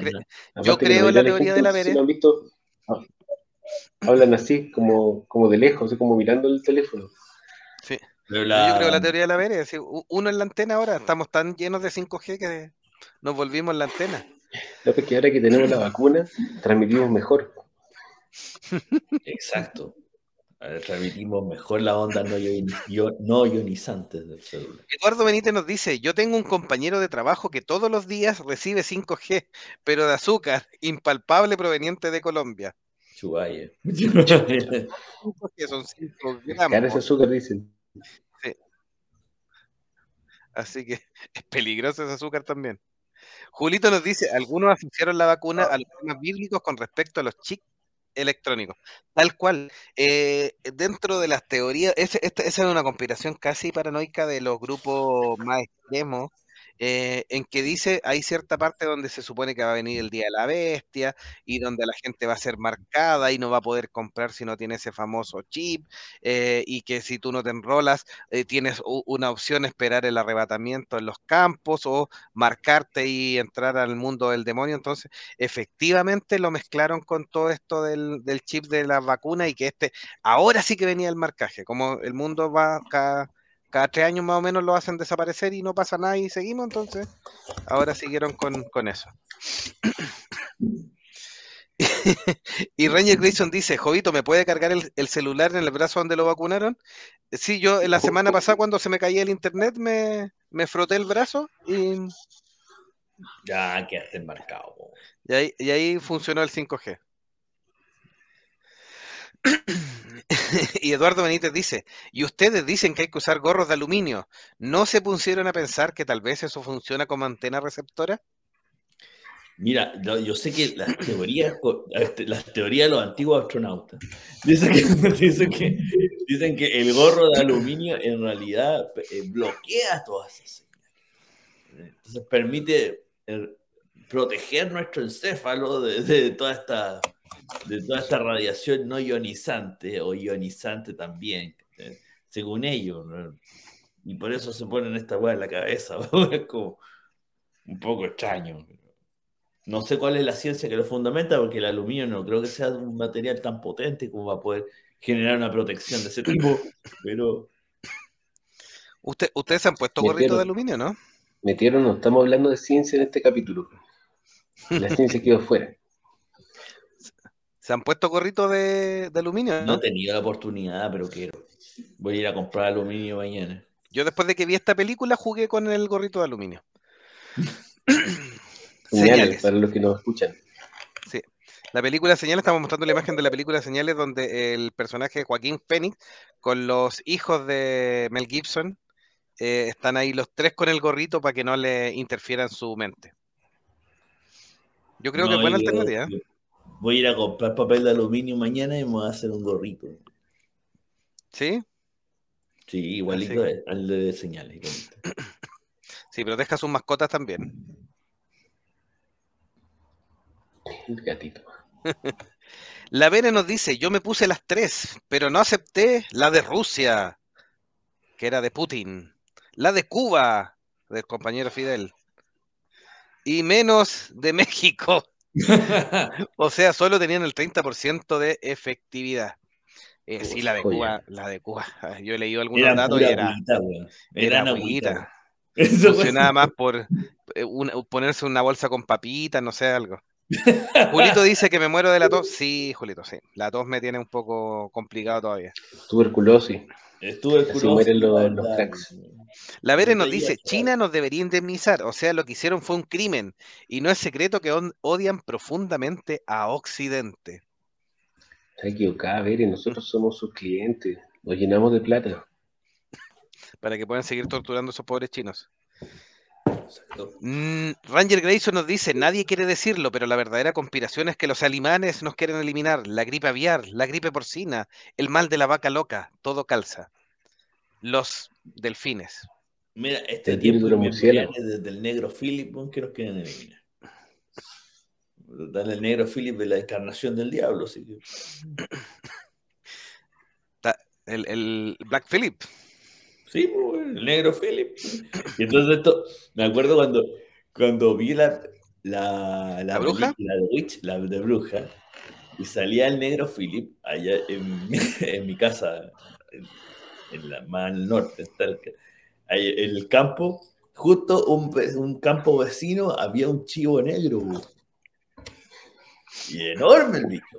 yo creo en la teoría de la Vere. Ah, hablan así, como, como de lejos, así como mirando el teléfono. Sí. Yo creo en la teoría de la Vere. Uno en la antena ahora, estamos tan llenos de 5G que nos volvimos la antena. No, que ahora que tenemos la vacuna, transmitimos mejor. Exacto. Transmitimos mejor la onda no, no ionizante del celular. Eduardo Benítez nos dice, yo tengo un compañero de trabajo que todos los días recibe 5G, pero de azúcar, impalpable proveniente de Colombia. Chubaya. [LAUGHS] son 5 gramos. azúcar, dicen. Sí. Así que [LAUGHS] es peligroso ese azúcar también. Julito nos dice, algunos asociaron la vacuna a los temas bíblicos con respecto a los chips electrónicos. Tal cual. Eh, dentro de las teorías, esa es una conspiración casi paranoica de los grupos más extremos eh, en que dice, hay cierta parte donde se supone que va a venir el Día de la Bestia y donde la gente va a ser marcada y no va a poder comprar si no tiene ese famoso chip eh, y que si tú no te enrolas eh, tienes una opción esperar el arrebatamiento en los campos o marcarte y entrar al mundo del demonio. Entonces, efectivamente lo mezclaron con todo esto del, chip de la vacuna y que este, ahora sí que venía el marcaje, como el mundo va cada cada tres años más o menos lo hacen desaparecer y no pasa nada y seguimos, entonces ahora siguieron con, eso. [LAUGHS] y Ranger Grayson dice, Jovito, ¿me puede cargar el, celular en el brazo donde lo vacunaron? Sí, yo la semana pasada cuando se me caía el internet me, me froté el brazo y... Ya quedaste embarcado. Y ahí, y ahí funcionó el 5G. [CLEARS THROAT] y Eduardo Benítez dice, y ustedes dicen que hay que usar gorros de aluminio, ¿no se pusieron a pensar que tal vez eso funciona como antena receptora? Mira, yo sé que las teorías, este, las teorías de los antiguos astronautas [LAUGHS] dicen que, dicen que, el gorro de aluminio en realidad eh, bloquea todas esas señales. Entonces permite eh, proteger nuestro encéfalo de toda esta de toda esta radiación no ionizante o ionizante también, eh, según ellos. Y por eso se ponen esta weá en la cabeza. [LAUGHS] es como un poco extraño. No sé cuál es la ciencia que lo fundamenta, porque el aluminio no creo que sea un material tan potente como va a poder generar una protección de ese tipo, pero... Usted, ustedes han puesto gorrito de aluminio, ¿no? Metieron, no estamos hablando de ciencia en este capítulo. La ciencia quedó fuera. ¿Se han puesto gorritos de, aluminio? No he tenido la oportunidad, pero quiero. Voy a ir a comprar aluminio mañana. Yo después de que vi esta película jugué con el gorrito de aluminio. [CLEARS THROAT] [CLEARS THROAT] señales, para los que no escuchan. Sí. La película Señales, estamos mostrando la imagen de la película Señales donde el personaje Joaquín Phoenix con los hijos de Mel Gibson eh, están ahí los tres con el gorrito para que no le interfieran su mente. Yo creo que es buena alternativa. Voy a ir a comprar papel de aluminio mañana y me voy a hacer un gorrito. ¿Sí? Sí, igualito al de señales. Sí, pero deja sus mascotas también. El gatito. [LAUGHS] La Vene nos dice, yo me puse las tres, pero no acepté la de Rusia, que era de Putin, la de Cuba, del compañero Fidel, y menos de México. O sea, solo tenían el 30% de efectividad. Eh, sí, la de Cuba, la de Cuba. Yo he leído algunos datos y era, era agüita. [LAUGHS] Funcionaba más por eh, ponerse una bolsa con papitas, no sé, algo. [LAUGHS] Julito dice que me muero de la tos. Sí, Julito, sí. La tos me tiene un poco complicado todavía. Tuberculosis. Tuberculosis. los, los cracks. La Vere nos dice, China nos debería indemnizar, o sea, lo que hicieron fue un crimen y no es secreto que odian profundamente a Occidente. Está equivocada, Vere, nosotros somos sus clientes, nos llenamos de plata. [LAUGHS] Para que puedan seguir torturando a esos pobres chinos. Mm, Ranger Grayson nos dice, nadie quiere decirlo, pero la verdadera conspiración es que los alimanes nos quieren eliminar, la gripe aviar, la gripe porcina, el mal de la vaca loca, todo calza. Los delfines. Mira, este tiempo desde el negro Philip que nos quieren eliminar. Dale el negro Philip de la encarnación del diablo. ¿sí? El, el Black Philip. Sí, el negro Philip. Y entonces esto, me acuerdo cuando, cuando vi la, la, la, bruja, la de Witch, la de bruja, y salía el negro Philip allá en, [LAUGHS] en mi casa, en, la más al norte, ahí, en el campo, justo un, un, campo vecino, había un chivo negro. Y enorme el bicho.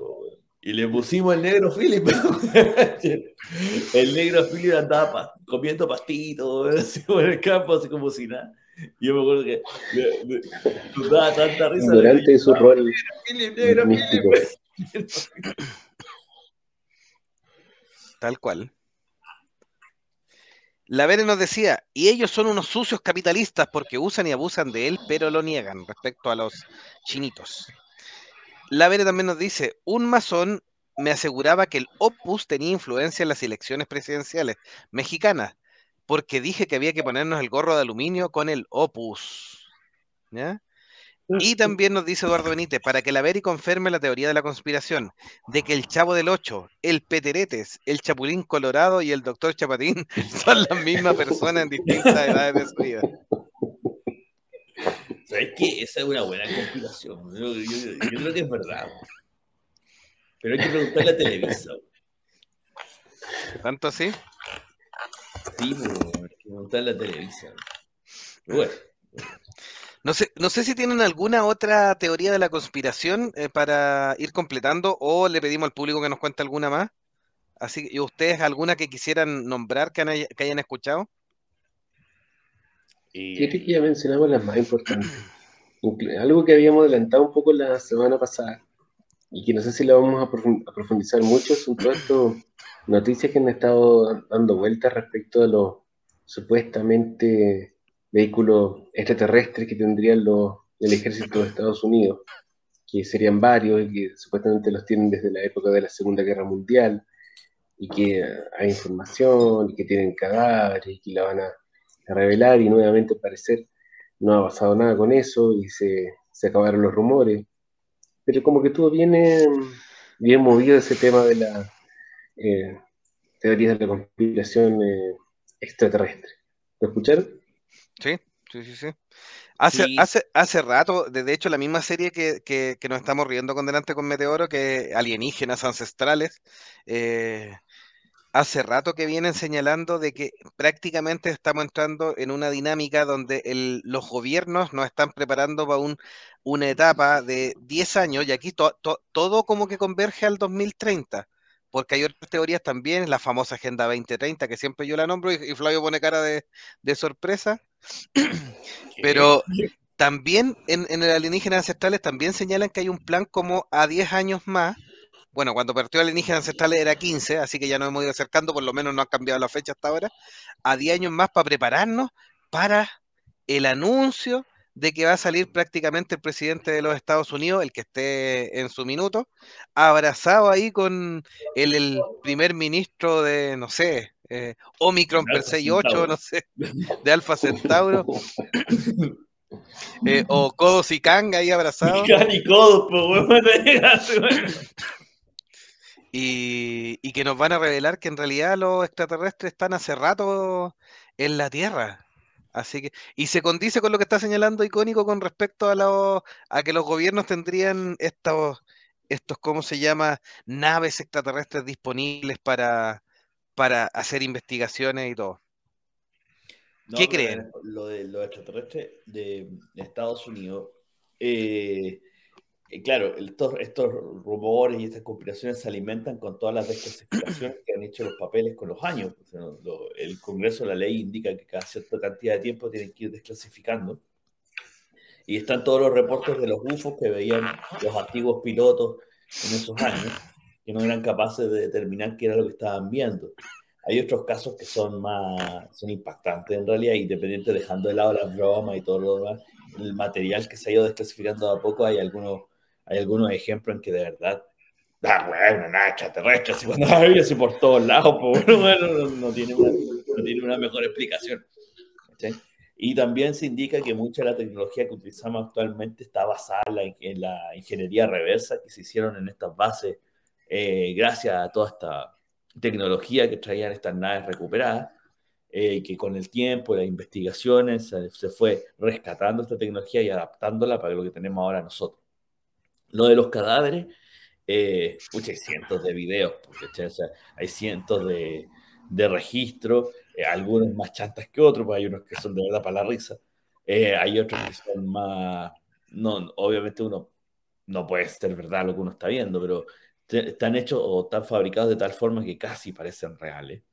Y le pusimos el negro Philip. [LAUGHS] el negro Philip andaba comiendo pastitos así en el campo, así como si nada. Y yo me acuerdo que nos daba tanta risa. Durante su rol. Negro Philip, [LAUGHS] Tal cual. La Vere nos decía, y ellos son unos sucios capitalistas porque usan y abusan de él, pero lo niegan respecto a los chinitos. La Vere también nos dice, un masón me aseguraba que el Opus tenía influencia en las elecciones presidenciales mexicanas, porque dije que había que ponernos el gorro de aluminio con el Opus. Y también nos dice Eduardo Benítez, para que la Veri confirme la teoría de la conspiración, de que el Chavo del Ocho, el Peteretes, el Chapulín Colorado y el Doctor Chapatín [LAUGHS] son la misma persona en distintas edades de su vida. ¿Sabes qué? Esa es una buena conspiración. Yo, creo que es verdad. Pero hay que preguntarle a Televisa. ¿Tanto así? Sí, pues, hay que preguntarle a Televisa. Bueno. No sé, no sé si tienen alguna otra teoría de la conspiración eh, para ir completando o le pedimos al público que nos cuente alguna más. Así que ustedes alguna que quisieran nombrar que, que hayan escuchado. Creo que ya mencionamos las más importantes. [CLEARS THROAT] Algo que habíamos adelantado un poco la semana pasada y que no sé si lo vamos a profundizar mucho son todas estas noticias que han estado dando vueltas respecto a los supuestamente vehículos extraterrestres que tendrían los, el ejército de Estados Unidos, que serían varios y que supuestamente los tienen desde la época de la Segunda Guerra Mundial y que hay información y que tienen cadáveres y que la van a revelar y nuevamente al parecer no ha pasado nada con eso y se, acabaron los rumores. Pero como que todo viene bien movido ese tema de la eh, teoría de la conspiración eh, extraterrestre. ¿Lo escucharon? Sí, sí, sí, sí. Hace, hace, hace rato, de hecho, la misma serie que, que, nos estamos riendo con Delante con Meteoro, que Alienígenas Ancestrales, eh, hace rato que vienen señalando de que prácticamente estamos entrando en una dinámica donde los gobiernos nos están preparando para un, una etapa de 10 años y aquí todo como que converge al 2030. Porque hay otras teorías también, la famosa Agenda 2030, que siempre yo la nombro y, Flavio pone cara de, sorpresa. [CLEARS THROAT] [CLEARS THROAT] Pero también en, en el alienígenas ancestrales también señalan que hay un plan como a 10 años más, bueno, cuando partió Alienígena Ancestrales era 15, así que ya nos hemos ido acercando, por lo menos no han cambiado la fecha hasta ahora, a 10 años más para prepararnos para el anuncio de que va a salir prácticamente el presidente de los Estados Unidos, el que esté en su minuto, abrazado ahí con el, primer ministro de, no sé, eh, Omicron per 8, no sé, de Alfa Centauro. Eh, o Codos y Kang ahí abrazados. y Codos, pues, y, que nos van a revelar que en realidad los extraterrestres están hace rato en la Tierra. Así que, y se condice con lo que está señalando icónico con respecto a, lo, a que los gobiernos tendrían estos, estos, ¿cómo se llama? Naves extraterrestres disponibles para, para hacer investigaciones y todo. ¿Qué creen? Lo de los extraterrestres de, Estados Unidos, eh, claro, estos, estos, rumores y estas conspiraciones se alimentan con todas las desclasificaciones que han hecho los papeles con los años. el Congreso, la ley indica que cada cierta cantidad de tiempo tienen que ir desclasificando. Y están todos los reportes de los UFOs que veían los antiguos pilotos en esos años, que no eran capaces de determinar qué era lo que estaban viendo. hay otros casos que son más, son impactantes en realidad, independiente dejando de lado las bromas y todo lo demás, el material que se ha ido desclasificando a poco, hay algunos, hay algunos ejemplos en que de verdad, ah, bueno, una extraterrestre, así [LAUGHS] cuando así por todos lados, pues bueno, no, no, tiene una, no tiene una mejor explicación. ¿sí? Y también se indica que mucha de la tecnología que utilizamos actualmente está basada en la ingeniería reversa que se hicieron en estas bases eh, gracias a toda esta tecnología que traían estas naves recuperadas, eh, que con el tiempo, las investigaciones, se, se, fue rescatando esta tecnología y adaptándola para lo que tenemos ahora nosotros. Lo de los cadáveres, eh, hay cientos de videos, porque, o sea, hay cientos de, de registros eh, algunos más chantas que otros, pues hay unos que son de verdad para la risa, eh, hay otros que son más, no, obviamente uno no puede ser verdad lo que uno está viendo, pero están hechos o están fabricados de tal forma que casi parecen reales.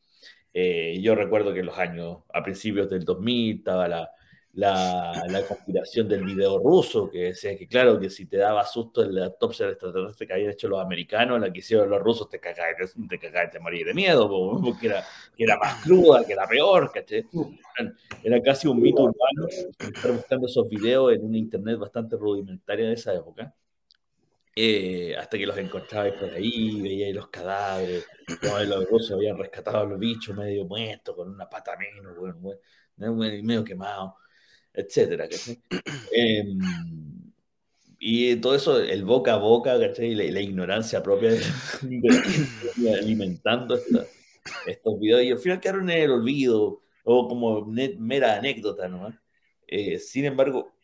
Eh, yo recuerdo que en los años, a principios del 2000, estaba la, la, la, conspiración del video ruso, que decía que, claro, que si te daba susto el autopsia extraterrestre que habían hecho los americanos, la que hicieron los rusos, te cagabas, te cagabas, te morías de miedo, [LAUGHS] porque era, que era más cruda, que era peor, ¿caché? Era casi un mito urbano estar buscando esos videos en una internet bastante rudimentaria de esa época. Eh, hasta que los encontrabais por ahí, veíais los cadáveres, como los rusos habían rescatado a los bichos medio muertos, con una pata menos, bueno, bueno, medio quemado etcétera, eh, y todo eso, el boca a boca, ¿cachai? La, ignorancia propia de, de alimentando esta, estos videos, y al final quedaron en el olvido, o como net, mera anécdota, ¿no? Eh, sin embargo,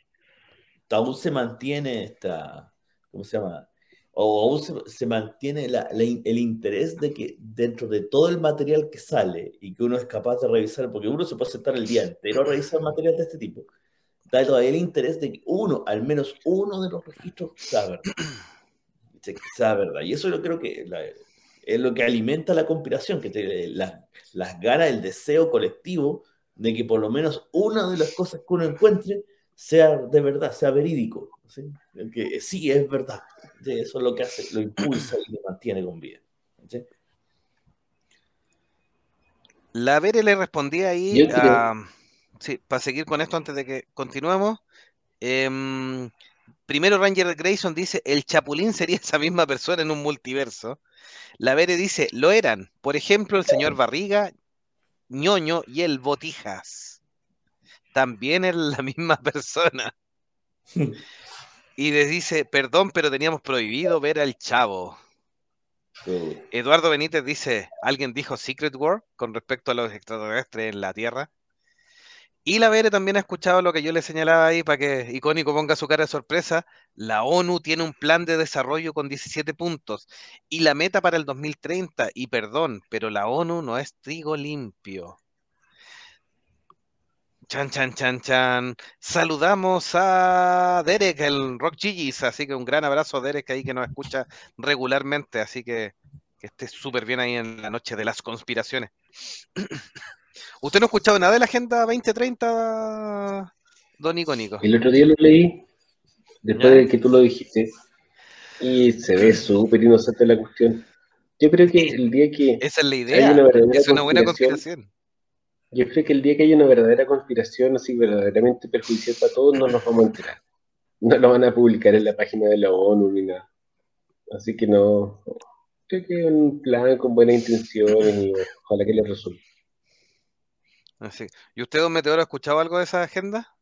aún se mantiene esta, ¿cómo se llama? O aún se, mantiene el interés de que dentro de todo el material que sale y que uno es capaz de revisar, porque uno se puede sentar el día entero a revisar material de este tipo, da todavía el interés de que uno, al menos uno de los registros, sea verdad. sea verdad. Y eso yo creo que es lo que alimenta la conspiración, que te, la, las ganas, el deseo colectivo de que por lo menos una de las cosas que uno encuentre sea de verdad, sea verídico. Que sí, es verdad. Eso es lo que hace, lo impulsa y lo mantiene con vida. ¿sí? La Vere le respondía ahí a, sí, para seguir con esto antes de que continuemos. Eh, primero Ranger Grayson dice, el Chapulín sería esa misma persona en un multiverso. La Vere dice, lo eran. Por ejemplo, el señor Barriga, ñoño y el Botijas. También es la misma persona. [LAUGHS] y les dice, perdón, pero teníamos prohibido ver al chavo. Sí. Eduardo Benítez dice, ¿alguien dijo Secret War con respecto a los extraterrestres en la Tierra? Y la Vere también ha escuchado lo que yo le señalaba ahí para que Icónico ponga su cara de sorpresa. La ONU tiene un plan de desarrollo con 17 puntos y la meta para el 2030. Y perdón, pero la ONU no es trigo limpio. Chan, chan, chan, chan. Saludamos a Derek, el Rock Gigis. Así que un gran abrazo a Derek ahí que nos escucha regularmente. Así que que esté súper bien ahí en la noche de las conspiraciones. [CLEARS THROAT] ¿Usted no ha escuchado nada de la Agenda 2030, don Icónico? El otro día lo leí, después ¿Ya? de que tú lo dijiste, y se ve [CLEARS THROAT] súper inocente la cuestión. Yo creo que el día que... Esa es la idea, es una buena conspiración. Yo creo que el día que haya una verdadera conspiración, así verdaderamente perjudicial para todos, no nos vamos a enterar. No lo van a publicar en la página de la ONU ni nada. Así que no... Creo que es un plan con buenas intenciones y ojalá que les resulte. Así. ¿Y usted, don Meteoro, ha escuchado algo de esa agenda?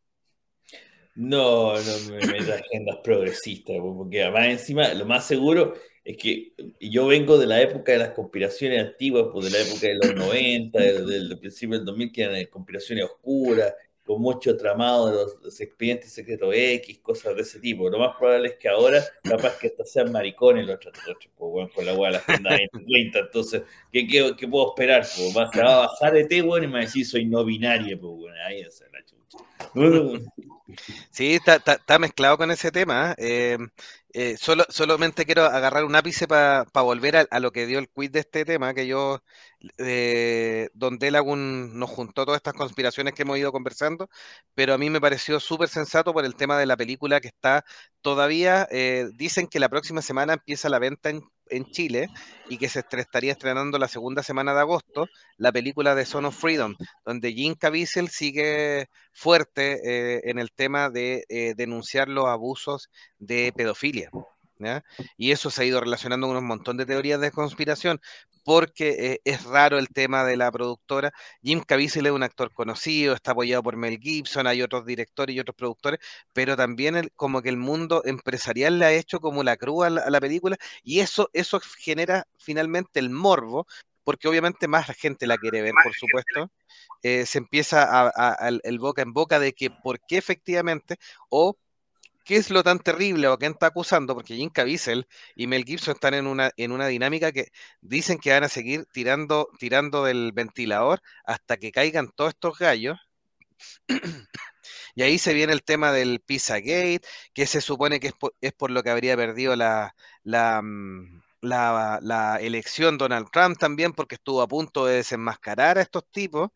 No, no me meto agendas progresistas, porque además encima lo más seguro es que yo vengo de la época de las conspiraciones antiguas, pues de la época de los 90, del, del principio del 2000, que eran conspiraciones oscuras, con mucho tramado de los, los, expedientes secretos X, cosas de ese tipo. Lo más probable es que ahora, capaz que hasta sean maricones los otros, pues bueno, con la hueá de la agenda [LAUGHS] 2030. Entonces, ¿qué, qué, qué puedo esperar? Pues va, se va a bajar de T, bueno, y me va a decir soy no binario, pues bueno, ahí es la chucha. Sí, está, está, está, mezclado con ese tema. Eh, eh, solo, solamente quiero agarrar un ápice para pa volver a, lo que dio el quiz de este tema, que yo, eh, donde Lagun nos juntó todas estas conspiraciones que hemos ido conversando, pero a mí me pareció súper sensato por el tema de la película que está todavía, eh, dicen que la próxima semana empieza la venta en, en Chile y que se estaría estrenando la segunda semana de agosto, la película de Son of Freedom, donde Jim Caviezel sigue fuerte eh, en el tema de eh, denunciar los abusos de pedofilia. Y eso se ha ido relacionando con un montón de teorías de conspiración, porque eh, es raro el tema de la productora. Jim Caviezel es un actor conocido, está apoyado por Mel Gibson, hay otros directores y otros productores, pero también como que el mundo empresarial le ha hecho como la cruz a la, película, y eso, eso genera finalmente el morbo, porque obviamente más gente la quiere ver, por supuesto. Eh, se empieza el boca en boca de que por qué efectivamente, o ¿Qué es lo tan terrible o quién está acusando? Porque Jim Caviezel y Mel Gibson están en una, en una dinámica que dicen que van a seguir tirando, tirando del ventilador hasta que caigan todos estos gallos. [CLEARS THROAT] y ahí se viene el tema del Pizzagate, que se supone que es por, lo que habría perdido la, la, mm, la, la elección Donald Trump también, porque estuvo a punto de desenmascarar a estos tipos.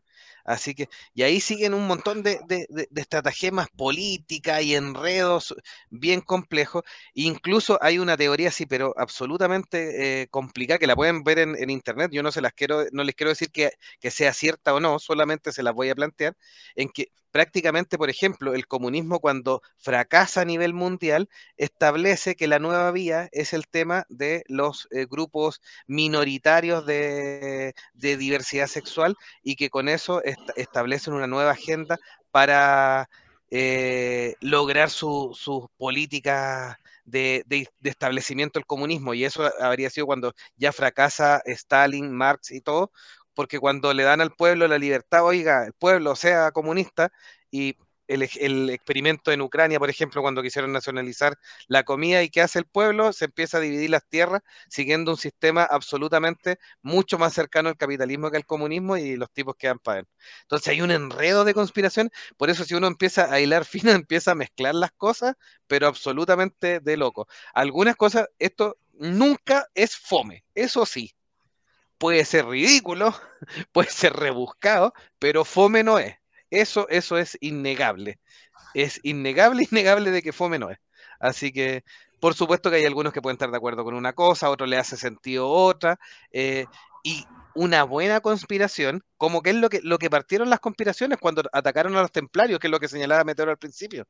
Así que, y ahí siguen un montón de, de, estratagemas políticas y enredos bien complejos. Incluso hay una teoría así, pero absolutamente eh, complicada, que la pueden ver en, internet. Yo no se las quiero, no les quiero decir que, que sea cierta o no, solamente se las voy a plantear, en que prácticamente, por ejemplo, el comunismo cuando fracasa a nivel mundial establece que la nueva vía es el tema de los eh, grupos minoritarios de, diversidad sexual y que con eso establecen una nueva agenda para eh, lograr sus su políticas de, de, establecimiento del comunismo. Y eso habría sido cuando ya fracasa Stalin, Marx y todo, porque cuando le dan al pueblo la libertad, oiga, el pueblo sea comunista y el, experimento en Ucrania, por ejemplo, cuando quisieron nacionalizar la comida y qué hace el pueblo, se empieza a dividir las tierras siguiendo un sistema absolutamente mucho más cercano al capitalismo que al comunismo y los tipos quedan para él. Entonces hay un enredo de conspiración, por eso si uno empieza a hilar [LAUGHS] fino, empieza a mezclar las cosas, pero absolutamente de loco. Algunas cosas, esto nunca es fome, eso sí. Puede ser ridículo, [LAUGHS] puede ser rebuscado, pero fome no es. Eso, eso es innegable. Es innegable, [LAUGHS] innegable de que fome no es. Así que, por supuesto que hay algunos que pueden estar de acuerdo con una cosa, otro le hace sentido otra. Eh, y una buena conspiración, como que es lo que, lo que partieron las conspiraciones cuando atacaron a los templarios, que es lo que señalaba Meteoro al principio.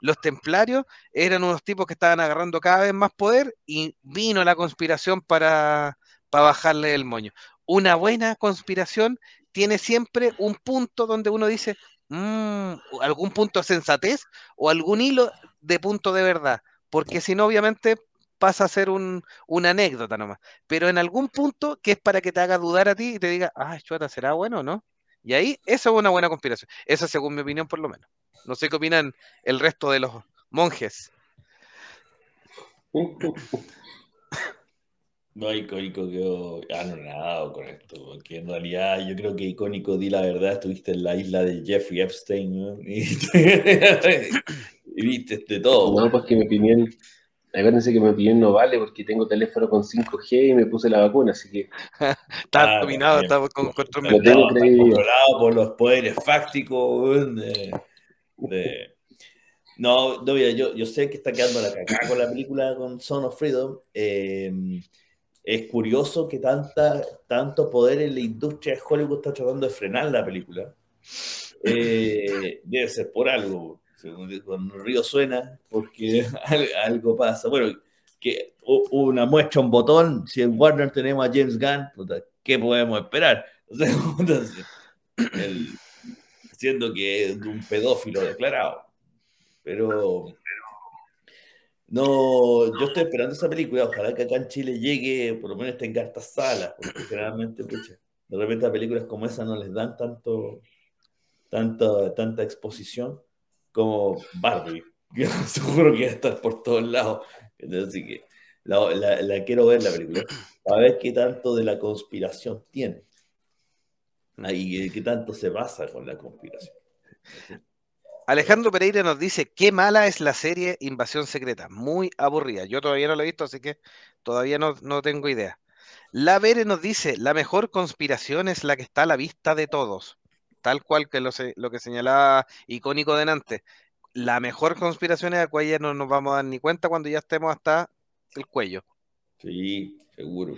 Los templarios eran unos tipos que estaban agarrando cada vez más poder y vino la conspiración para, para bajarle el moño. Una buena conspiración tiene siempre un punto donde uno dice, mm, algún punto de sensatez o algún hilo de punto de verdad, porque si no, obviamente pasa a ser un, una anécdota nomás, pero en algún punto que es para que te haga dudar a ti y te diga, ah, chuata, ¿será bueno o no? Y ahí, eso es una buena conspiración. Esa según mi opinión, por lo menos. No sé qué opinan el resto de los monjes. [LAUGHS] No, icónico quedó anonadado con esto, porque en realidad yo creo que icónico, di la verdad, estuviste en la isla de Jeffrey Epstein [LAUGHS] y, viste de todo. No, pues que mi opinión, acuérdense que mi opinión no vale porque tengo teléfono con 5G y me puse la vacuna, así que... [LAUGHS] está dominado, está con control mental. controlado por los poderes fácticos de, No, no, yo, yo sé que está quedando la caca con la película con Son of Freedom. Eh, es curioso que tanta, tanto poder en la industria de Hollywood está tratando de frenar la película. Eh, [LAUGHS] debe ser por algo. Cuando el río suena, porque [LAUGHS] algo pasa. Bueno, que una muestra, un botón. Si en Warner tenemos a James Gunn, ¿qué podemos esperar? [LAUGHS] siendo que es un pedófilo declarado. Pero no, yo estoy esperando esa película. Ojalá que acá en Chile llegue, por lo menos tenga estas salas, porque generalmente, de repente a películas como esa no les dan tanto, tanto tanta exposición como Barbie. [LAUGHS] [LAUGHS] Seguro que va a estar por todos lados. Así que la, la, quiero ver la película. A ver qué tanto de la conspiración tiene. Y qué tanto se basa con la conspiración. Alejandro Pereira nos dice, qué mala es la serie Invasión Secreta, muy aburrida. Yo todavía no la he visto, así que todavía no, tengo idea. La Vere nos dice, la mejor conspiración es la que está a la vista de todos, tal cual que lo, lo que señalaba icónico delante. La mejor conspiración es la cual ya no nos vamos a dar ni cuenta cuando ya estemos hasta el cuello. Sí, seguro.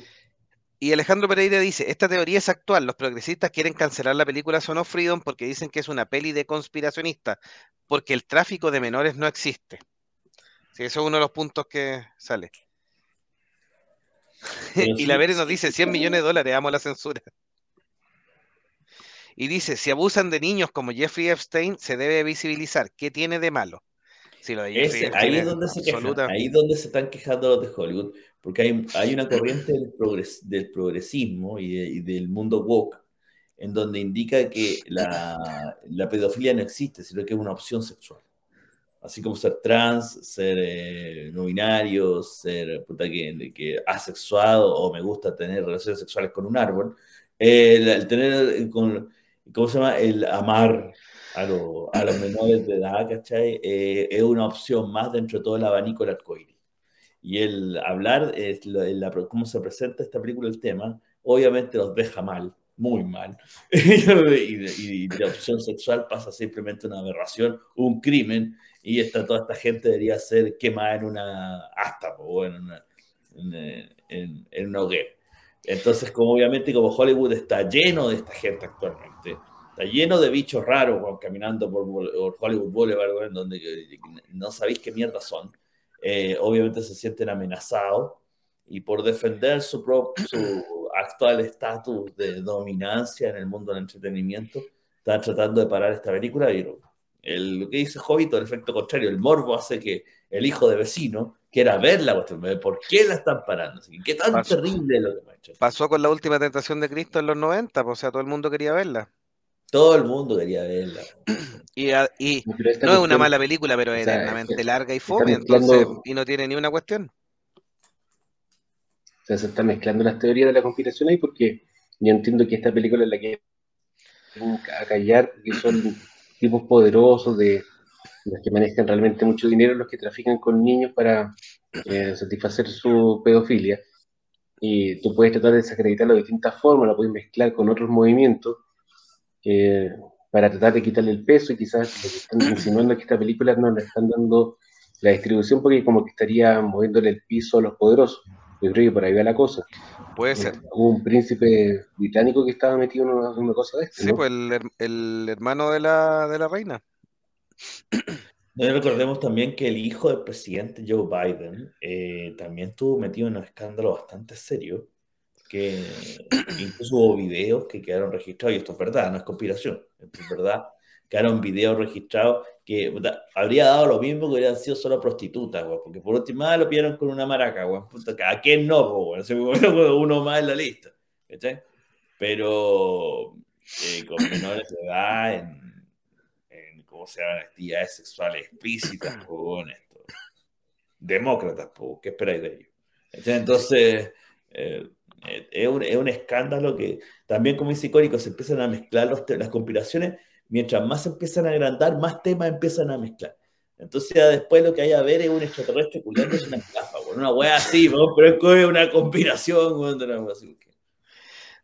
Y Alejandro Pereira dice, esta teoría es actual, los progresistas quieren cancelar la película Son of Freedom porque dicen que es una peli de conspiracionista, porque el tráfico de menores no existe. Sí, eso es uno de los puntos que sale. [LAUGHS] y la Vere nos dice 100 millones de dólares, amo la censura. Y dice, si abusan de niños como Jeffrey Epstein, se debe visibilizar. ¿Qué tiene de malo? Si lo de ahí, es donde se ahí es donde se están quejando los de Hollywood, porque hay, hay una corriente del, del progresismo y, del mundo woke, en donde indica que la, la pedofilia no existe, sino que es una opción sexual así como ser trans, ser eh, no binario, ser puta que, que, asexuado o me gusta tener relaciones sexuales con un árbol, el, tener, con, ¿cómo se llama? El amar a, a los menores de edad, ¿cachai? Eh, es una opción más dentro de todo el abanico del arcoíris. Y el hablar, es la, cómo se presenta esta película, el tema, obviamente los deja mal, muy mal. [LAUGHS] y, de opción sexual pasa simplemente una aberración, un crimen, y esta, toda esta gente debería ser quemada en una asta o en, una, en, en, hoguera. Entonces, como obviamente, como Hollywood está lleno de esta gente actualmente, está lleno de bichos raros caminando por, Hollywood Boulevard, en donde no sabéis qué mierda son, eh, obviamente se sienten amenazados y por defender su, propio, su actual estatus de dominancia en el mundo del entretenimiento, están tratando de parar esta película y el, lo que dice Jovito, el efecto contrario, el morbo hace que el hijo de vecino quiera ver la cuestión, ¿por qué la están parando? ¿Qué tan terrible lo que ha hecho? Pasó con la última tentación de Cristo en los 90, pues, o sea, todo el mundo quería verla. Todo el mundo quería verla. Y, no es una mala película, pero es eternamente larga y fome, entonces, y no tiene ni una cuestión. O sea, se están mezclando las teorías de la conspiración ahí porque yo entiendo que esta película es la que a callar, que son [CLEARS THROAT] tipos poderosos de los que manejan realmente mucho dinero, los que trafican con niños para eh, satisfacer su pedofilia. Y tú puedes tratar de desacreditarlo de distintas formas, lo puedes mezclar con otros movimientos eh, para tratar de quitarle el peso y quizás lo que están insinuando es que esta película no le están dando la distribución porque como que estaría moviéndole el piso a los poderosos. Yo creo que por ahí va la cosa. Puede ser. Hubo un príncipe británico que estaba metido en una, cosa de esto. Sí, pues el, hermano de la, de la reina. No [CLEARS THROAT] recordemos también que el hijo del presidente Joe Biden eh, también estuvo metido en un escándalo bastante serio, que incluso hubo videos que quedaron registrados, y esto es verdad, no es conspiración, es verdad, quedaron videos registrados que habría dado lo mismo que hubieran sido solo prostitutas, porque por última lo pillaron con una maraca, güey, ¿a quién no, güey? [LAUGHS] Uno más en la lista. Pero eh, con menores de edad, en, en ¿cómo se llaman? Actividades sexuales explícitas, con esto. Demócratas, ¿qué esperáis de ellos? Entonces, eh, es, un, es, un, escándalo que también como dice Icónico se empiezan a mezclar los, las conspiraciones mientras más empiezan a agrandar, más temas empiezan a mezclar. Entonces después lo que hay a ver es un extraterrestre culiando es una estafa, una wea así, pero es una conspiración,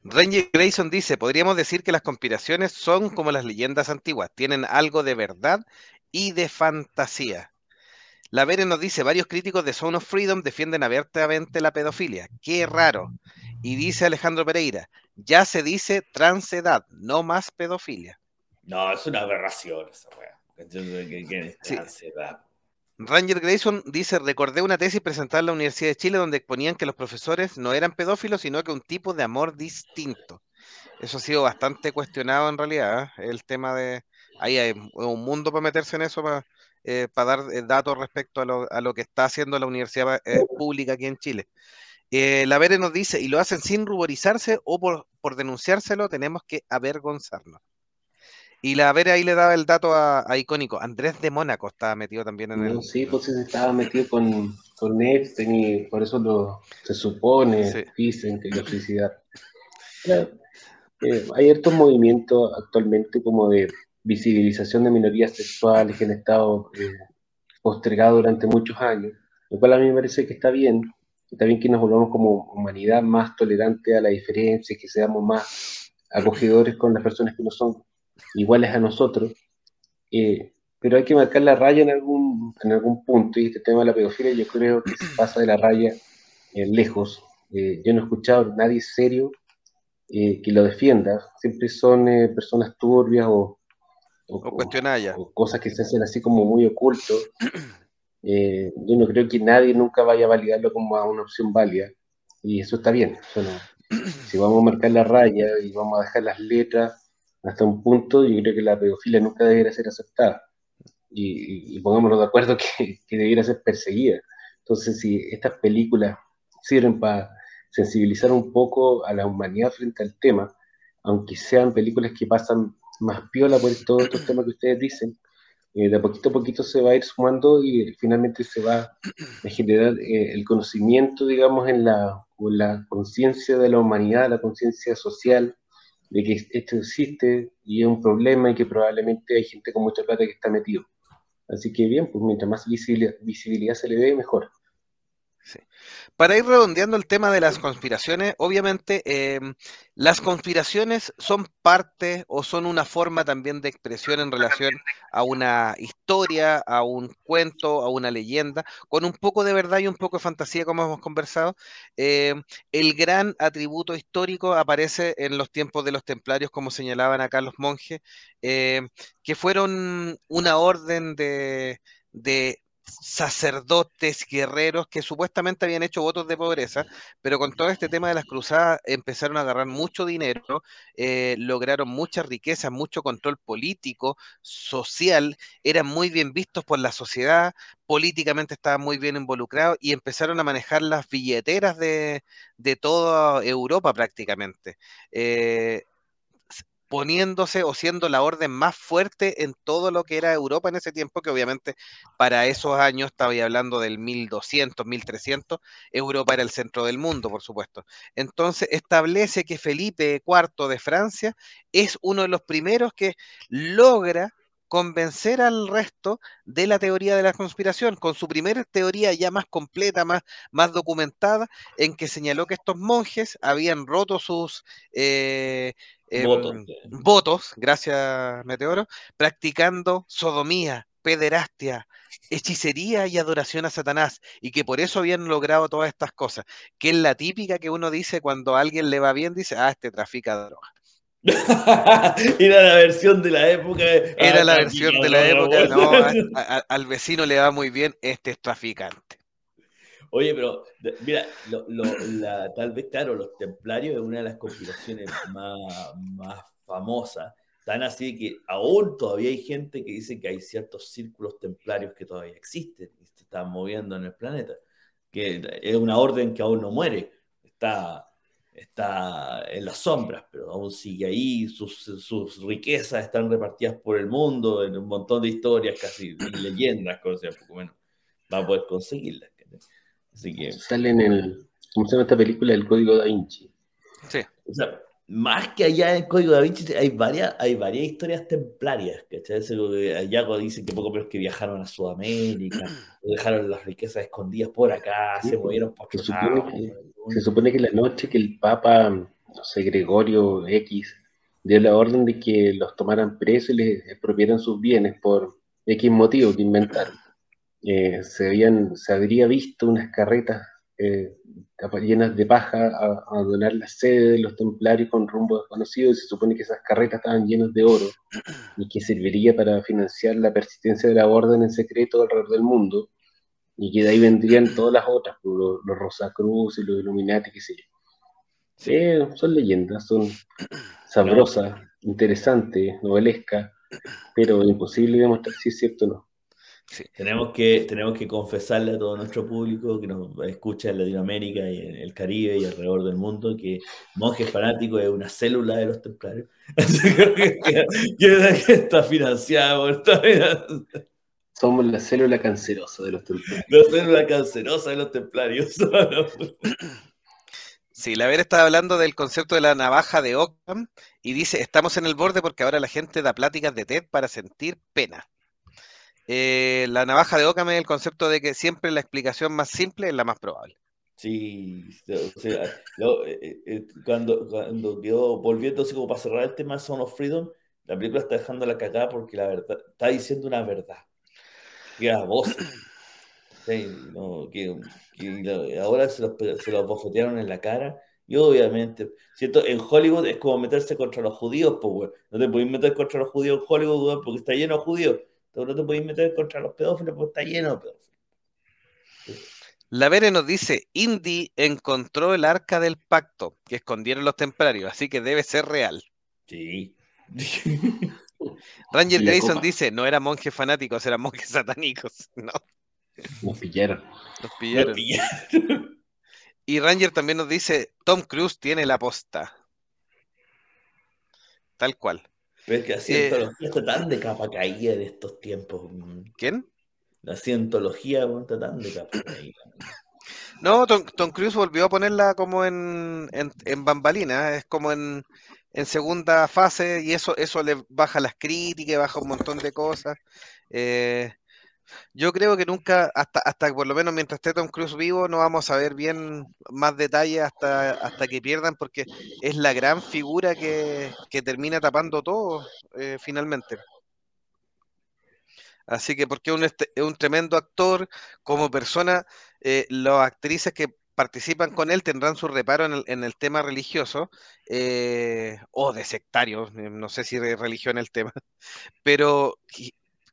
Ranger Grayson dice, podríamos decir que las conspiraciones son como las leyendas antiguas, tienen algo de verdad y de fantasía. La Vere nos dice, varios críticos de Zone of Freedom defienden abiertamente la pedofilia. Qué raro. Y dice Alejandro Pereira, ya se dice transedad, no más pedofilia. No, es una aberración esa weá. Ranger Grayson dice, recordé una tesis presentada en la Universidad de Chile donde exponían que los profesores no eran pedófilos, sino que un tipo de amor distinto. Eso ha sido bastante cuestionado en realidad, ¿eh? el tema de... Ahí hay un mundo para meterse en eso, para, eh, dar eh, datos respecto a lo, que está haciendo la universidad pública aquí en Chile. la Vere nos dice, y lo hacen sin ruborizarse o por, por denunciárselo, tenemos que avergonzarnos. Y la Vera ahí le daba el dato a, Icónico. Andrés de Mónaco estaba metido también en el. Sí, pues estaba metido con, con Epstein y por eso lo, se supone, dicen que la felicidad. Eh, hay estos movimientos actualmente como de visibilización de minorías sexuales que han estado eh, postergados durante muchos años, lo cual a mí me parece que está bien. Está bien que nos volvamos como humanidad más tolerante a la diferencia, que seamos más acogedores con las personas que no son iguales a nosotros, eh, pero hay que marcar la raya en algún, en algún punto, y este tema de la pedofilia yo creo que se pasa de la raya eh, lejos. Eh, yo no he escuchado a nadie serio que lo defienda. Siempre son personas turbias o, o, o, cosas que se hacen así como muy ocultos. [CLEARS THROAT] yo no creo que nadie nunca vaya a validarlo como a una opción válida. Y eso está bien. [CLEARS THROAT] si vamos a marcar la raya y vamos a dejar las letras hasta un punto, yo creo que la pedofilia nunca debería ser aceptada. Y, pongámonos de acuerdo que, [LAUGHS] que, debiera ser perseguida. Entonces, si estas películas sirven para sensibilizar un poco a la humanidad frente al tema, aunque sean películas que pasan más piola por todos estos [CLEARS THROAT] temas que ustedes dicen, eh, de a poquito a poquito se va a ir sumando y finalmente se va a generar eh, el conocimiento, digamos, en la, la conciencia de la humanidad, la conciencia social, de que esto existe y es un problema y que probablemente hay gente con mucha plata que está metido. Así que bien, pues mientras más visibilidad, se le dé, mejor. Para ir redondeando el tema de las conspiraciones, obviamente em, las conspiraciones son parte o son una forma también de expresión en relación a una historia, a un cuento, a una leyenda, con un poco de verdad y un poco de fantasía, como hemos conversado. Em, el gran atributo histórico aparece en los tiempos de los templarios, como señalaban acá los monjes, em, que fueron una orden de sacerdotes, guerreros que supuestamente habían hecho votos de pobreza, pero con todo este tema de las cruzadas empezaron a agarrar mucho dinero, eh, lograron mucha riqueza, mucho control político, social, eran muy bien vistos por la sociedad, políticamente estaban muy bien involucrados y empezaron a manejar las billeteras de, toda Europa prácticamente. Eh, poniéndose o siendo la orden más fuerte en todo lo que era Europa en ese tiempo, que obviamente para esos años, estaba hablando del 1200, 1300, Europa era el centro del mundo, por supuesto. Entonces establece que Felipe IV de Francia es uno de los primeros que logra convencer al resto de la teoría de la conspiración, con su primera teoría ya más completa, más, más documentada, en que señaló que estos monjes habían roto sus eh, Em, votos, gracias Meteoro, practicando sodomía, pederastia, hechicería y adoración a Satanás, y que por eso habían logrado todas estas cosas, que es la típica que uno dice cuando a alguien le va bien, dice, ah, este trafica droga. [LAUGHS] Era la versión de la época. Era ah, la versión de la época, no, [LAUGHS] al vecino le va muy bien, este es traficante. Oye, pero mira, tal vez, claro, los templarios es una de las conspiraciones más, famosas. Tan así que aún todavía hay gente que dice que hay ciertos círculos templarios que todavía existen y se están moviendo en el planeta. Que es una orden que aún no muere. Está, está en las sombras, pero aún sigue ahí. Sus, sus riquezas están repartidas por el mundo en un montón de historias, casi leyendas, cosas poco menos. Va a poder conseguirlas. Así que... Sale en el, ¿cómo se llama esta película? El Código Da Vinci. Sí. O sea, más que allá en el Código Da Vinci hay varias, hay varias historias templarias, ¿cachai? Eso que Yago dice que poco menos que viajaron a Sudamérica, [CLEARS THROAT] dejaron las riquezas escondidas por acá, se movieron por se supone, que, se supone que la noche que el Papa, no sé, Gregorio X, dio la orden de que los tomaran presos y les expropiaran sus bienes por X motivo que inventaron. Eh, se, habían, se habría visto unas carretas eh, llenas de paja a, donar la sede de los templarios con rumbo desconocido y se supone que esas carretas estaban llenas de oro y que serviría para financiar la persistencia de la orden en secreto alrededor del mundo y que de ahí vendrían todas las otras, pues, los, los Rosacruz y los Illuminati, qué sé yo. Sí, son leyendas, son sabrosas, interesantes, novelescas, pero imposible demostrar si es cierto o no. Tenemos, que, tenemos que confesarle a todo nuestro público que nos escucha en Latinoamérica y en el Caribe y alrededor del mundo que Monjes Fanático es una célula de los templarios. [LAUGHS] que, está financiado Somos la célula cancerosa de los templarios. La célula cancerosa de los templarios. [LAUGHS] Sí, la Vera estaba hablando del concepto de la navaja de Ockham y dice, estamos en el borde porque ahora la gente da pláticas de TED para sentir pena. Eh, la navaja de Ockham es el concepto de que siempre la explicación más simple es la más probable. Sí, o sea, eh, eh, cuando, cuando quedó volviendo así como para cerrar el tema Son of Freedom, la película está dejando la cagada porque la verdad está diciendo una verdad. Y a voz. No, que, ahora se los, se los bofetearon en la cara. Y obviamente, ¿cierto? En Hollywood es como meterse contra los judíos, pues, No te puedes meter contra los judíos en Hollywood, porque está lleno de judíos. No te puedes meter contra los pedófilos porque está lleno de pedófilos. La Vere nos dice, Indy encontró el arca del pacto que escondieron los templarios, así que debe ser real. Sí. [LAUGHS] Ranger Grayson dice, no eran monjes fanáticos, eran monjes satánicos. [LAUGHS] No. Nos pillaron. Nos pillaron. [LAUGHS] Y Ranger también nos dice, Tom Cruise tiene la posta. Tal cual. Pero es que la cientología eh, está tan de capa caída en estos tiempos. ¿Quién? La cientología está tan de capa caída. No, Tom, Cruise volvió a ponerla como en, en, bambalina, es como en, en, segunda fase y eso, eso le baja las críticas, baja un montón de cosas. Eh, yo creo que nunca, hasta, hasta por lo menos mientras esté Tom Cruise vivo, no vamos a ver bien más detalles hasta, hasta que pierdan, porque es la gran figura que, termina tapando todo eh, finalmente. Así que porque es un, tremendo actor, como persona, eh, las actrices que participan con él tendrán su reparo en el, tema religioso eh, o de sectario, no sé si religión el tema, [LAUGHS] pero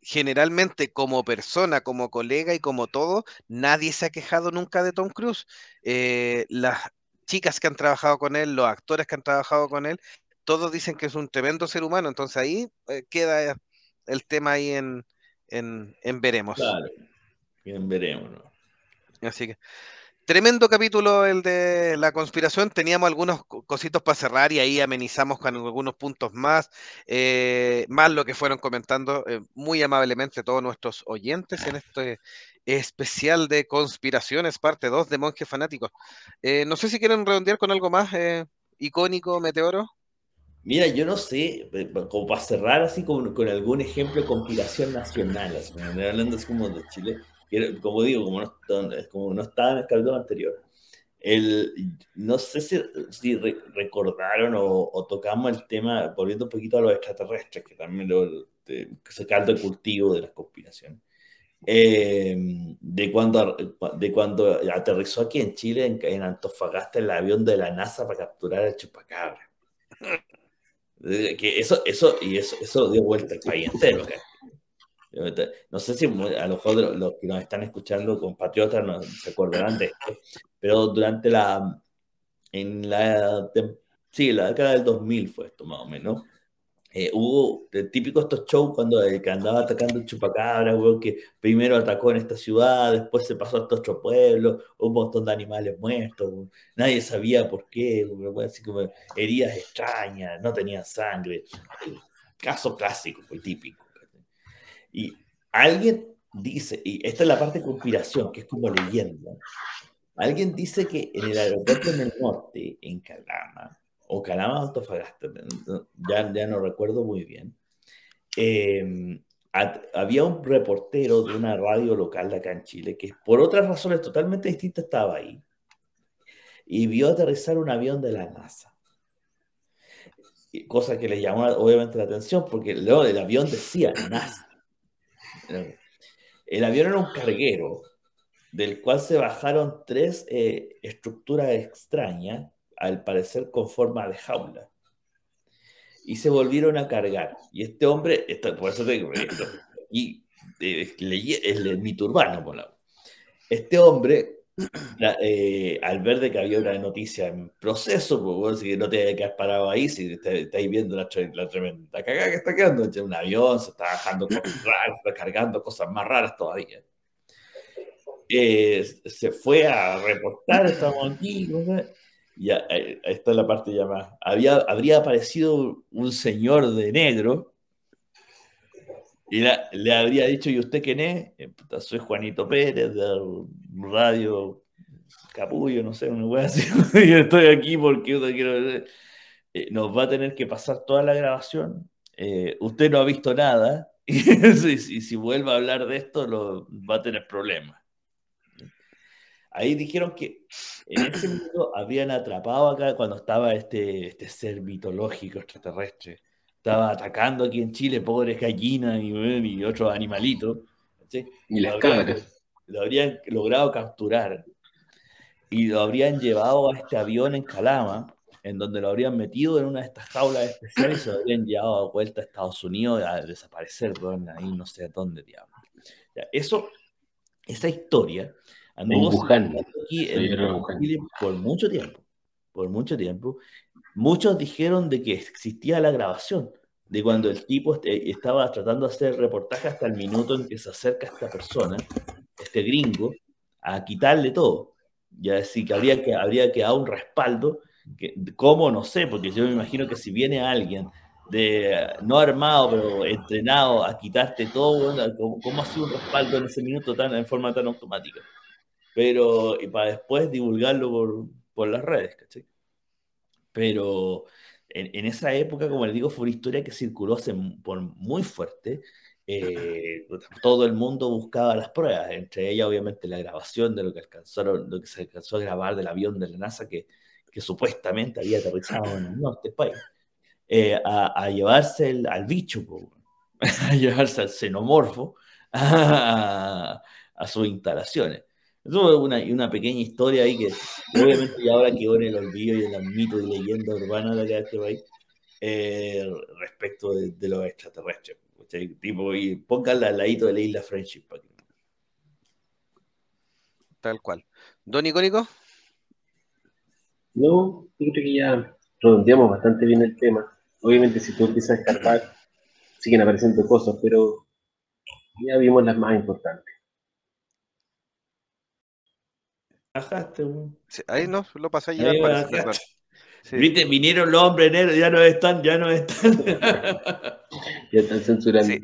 generalmente como persona, como colega y como todo, nadie se ha quejado nunca de Tom Cruise. Eh, las chicas que han trabajado con él, los actores que han trabajado con él, todos dicen que es un tremendo ser humano, entonces ahí eh, queda el tema ahí en, en, veremos. Claro, en veremos. Así que Tremendo capítulo el de la conspiración. Teníamos algunos cositos para cerrar y ahí amenizamos con algunos puntos más, eh, más lo que fueron comentando eh, muy amablemente todos nuestros oyentes en este especial de conspiraciones, parte 2 de Monjes Fanáticos. Eh, no sé si quieren redondear con algo más icónico, Meteoro. Mira, yo no sé, como para cerrar así con, con algún ejemplo de conspiración nacional, así, hablando así como de Chile como digo, como no, como no estaba en el capítulo anterior, el, no sé si, si recordaron o, tocamos el tema, volviendo un poquito a los extraterrestres, que también lo, de, se caldo el cultivo de las conspiraciones, eh, de, cuando, de cuando aterrizó aquí en Chile, en, en, Antofagasta, el avión de la NASA para capturar el chupacabra. [LAUGHS] Que eso, eso, y eso, eso dio vuelta al país entero. No sé si a lo mejor los que nos están escuchando, compatriotas, no se acordarán de esto, pero durante la, en la, sí, la década del 2000 fue esto más o menos, eh, hubo el típico estos shows cuando eh, que andaba atacando el chupacabra, que primero atacó en esta ciudad, después se pasó a estos otros pueblos, un montón de animales muertos, nadie sabía por qué, así como heridas extrañas, no tenían sangre, caso clásico, muy típico. Y alguien dice, y esta es la parte de conspiración, que es como leyenda, alguien dice que en el aeropuerto en el norte, en Calama, o Calama Antofagasta, ya, no recuerdo muy bien, em, había un reportero de una radio local de acá Chile que por otras razones totalmente distintas estaba ahí y vio aterrizar un avión de la NASA. Cosa que le llamó obviamente la atención porque luego el avión decía NASA. El avión era un carguero del cual se bajaron tres eh, estructuras extrañas, al parecer con forma de jaula. Y se volvieron a cargar. Y este hombre, por eso te digo, y es el mito urbano, por la, este hombre eh, al ver de que había una noticia en proceso, pues si no te que quedar parado ahí, si estáis viendo la, tremenda cagada que está quedando, un avión, se está bajando cosas raras, está cargando cosas más raras todavía. Eh, se fue a reportar, estamos aquí, ya, eh, esta es la parte ya más. Había, habría aparecido un señor de negro y le habría dicho, ¿y usted quién es? Eh, soy Juanito Pérez, de Radio Capullo, no sé, una wea así. [LAUGHS] y estoy aquí porque quiero... Eh, nos va a tener que pasar toda la grabación. Eh, usted no ha visto nada. [LAUGHS] y si, si, vuelve a hablar de esto, lo, va a tener problemas. Ahí dijeron que en ese momento habían atrapado acá cuando estaba este, este ser mitológico extraterrestre estaba atacando aquí en Chile pobres gallinas y, y otros animalitos. Y las cabras. lo habrían logrado capturar y lo habrían llevado a este avión en Calama, en donde lo habrían metido en una de estas jaulas especiales y se lo habrían llevado a vuelta a Estados Unidos a desaparecer, ahí no sé dónde, digamos. eso, esa historia anduvo aquí en por mucho tiempo, por mucho tiempo. Muchos dijeron de que existía la grabación, de cuando el tipo este, estaba tratando de hacer reportaje hasta el minuto en que se acerca esta persona, este gringo, a quitarle todo. Ya decir que habría que habría que dar un respaldo, que, ¿cómo? No sé, porque yo me imagino que si viene alguien de no armado, pero entrenado a quitarte todo, ¿cómo, ha sido un respaldo en ese minuto tan, en forma tan automática? Pero, y para después divulgarlo por, por las redes, ¿cachai? Pero en, esa época, como les digo, fue una historia que circuló por muy fuerte. Eh, todo el mundo buscaba las pruebas, entre ellas obviamente la grabación de lo que alcanzaron, lo que se alcanzó a grabar del avión de la NASA que, que supuestamente había aterrizado en el norte del país, eh, a, llevarse al bicho, [LAUGHS] a llevarse al xenomorfo [LAUGHS] a, a sus instalaciones. Eso es una, una pequeña historia ahí que obviamente ya ahora quedó en el olvido y en el mito y leyenda urbana de este país eh, respecto de, los extraterrestres. Tipo, y pónganla al ladito de la isla Friendship. Tal cual. ¿Don Icónico? No, yo creo que ya redondeamos bastante bien el tema. Obviamente si tú empiezas a escarpar, siguen apareciendo cosas, pero ya vimos las más importantes. Ahí no, lo pasé ya. Viste, vinieron los hombres negros, ya no están, ya no están. [LAUGHS] ya están censurando.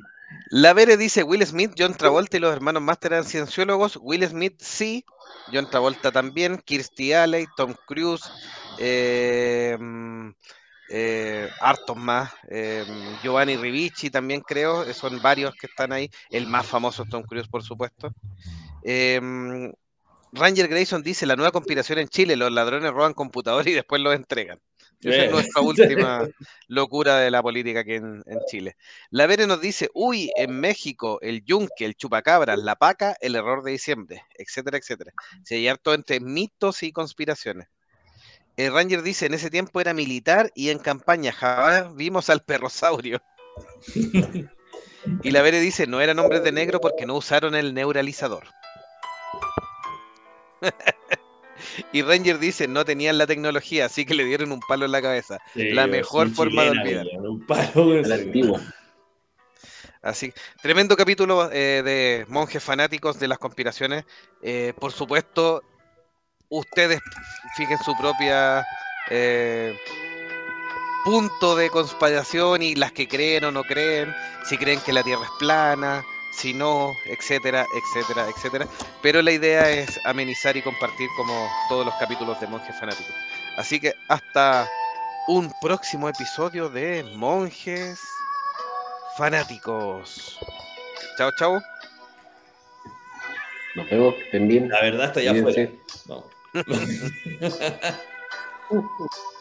La Vere dice Will Smith, John Travolta y los hermanos Master eran cienciólogos. Will Smith sí, John Travolta también, Kirstie Alley, Tom Cruise, eh, eh, hartos más, eh, Giovanni Ribicci también creo, son varios que están ahí. El más famoso es Tom Cruise, por supuesto. Eh, Ranger Grayson dice, la nueva conspiración en Chile, los ladrones roban computadores y después los entregan. Esa es nuestra [LAUGHS] última locura de la política aquí en, Chile. La Vere nos dice, uy, en México, el yunque, el chupacabras, la paca, el error de diciembre, etcétera, etcétera. Se hay harto entre mitos y conspiraciones. El Ranger dice, en ese tiempo era militar y en campaña jamás vimos al perrosaurio. [LAUGHS] y la Vere dice, no eran hombres de negro porque no usaron el neuralizador. [LAUGHS] y Ranger dice, no tenían la tecnología, así que le dieron un palo en la cabeza. la mejor forma de olvidar. Un palo Así, tremendo capítulo eh, de monjes fanáticos de las conspiraciones. Eh, por supuesto, ustedes fijen su propia eh, punto de conspiración y las que creen o no creen, si creen que la Tierra es plana, si no, etcétera, etcétera, etcétera. Pero la idea es amenizar y compartir como todos los capítulos de Monjes Fanáticos. Así que hasta un próximo episodio de Monjes Fanáticos. Chao, chao. Nos vemos, estén bien. La verdad está ya afuera. Vamos. [LAUGHS]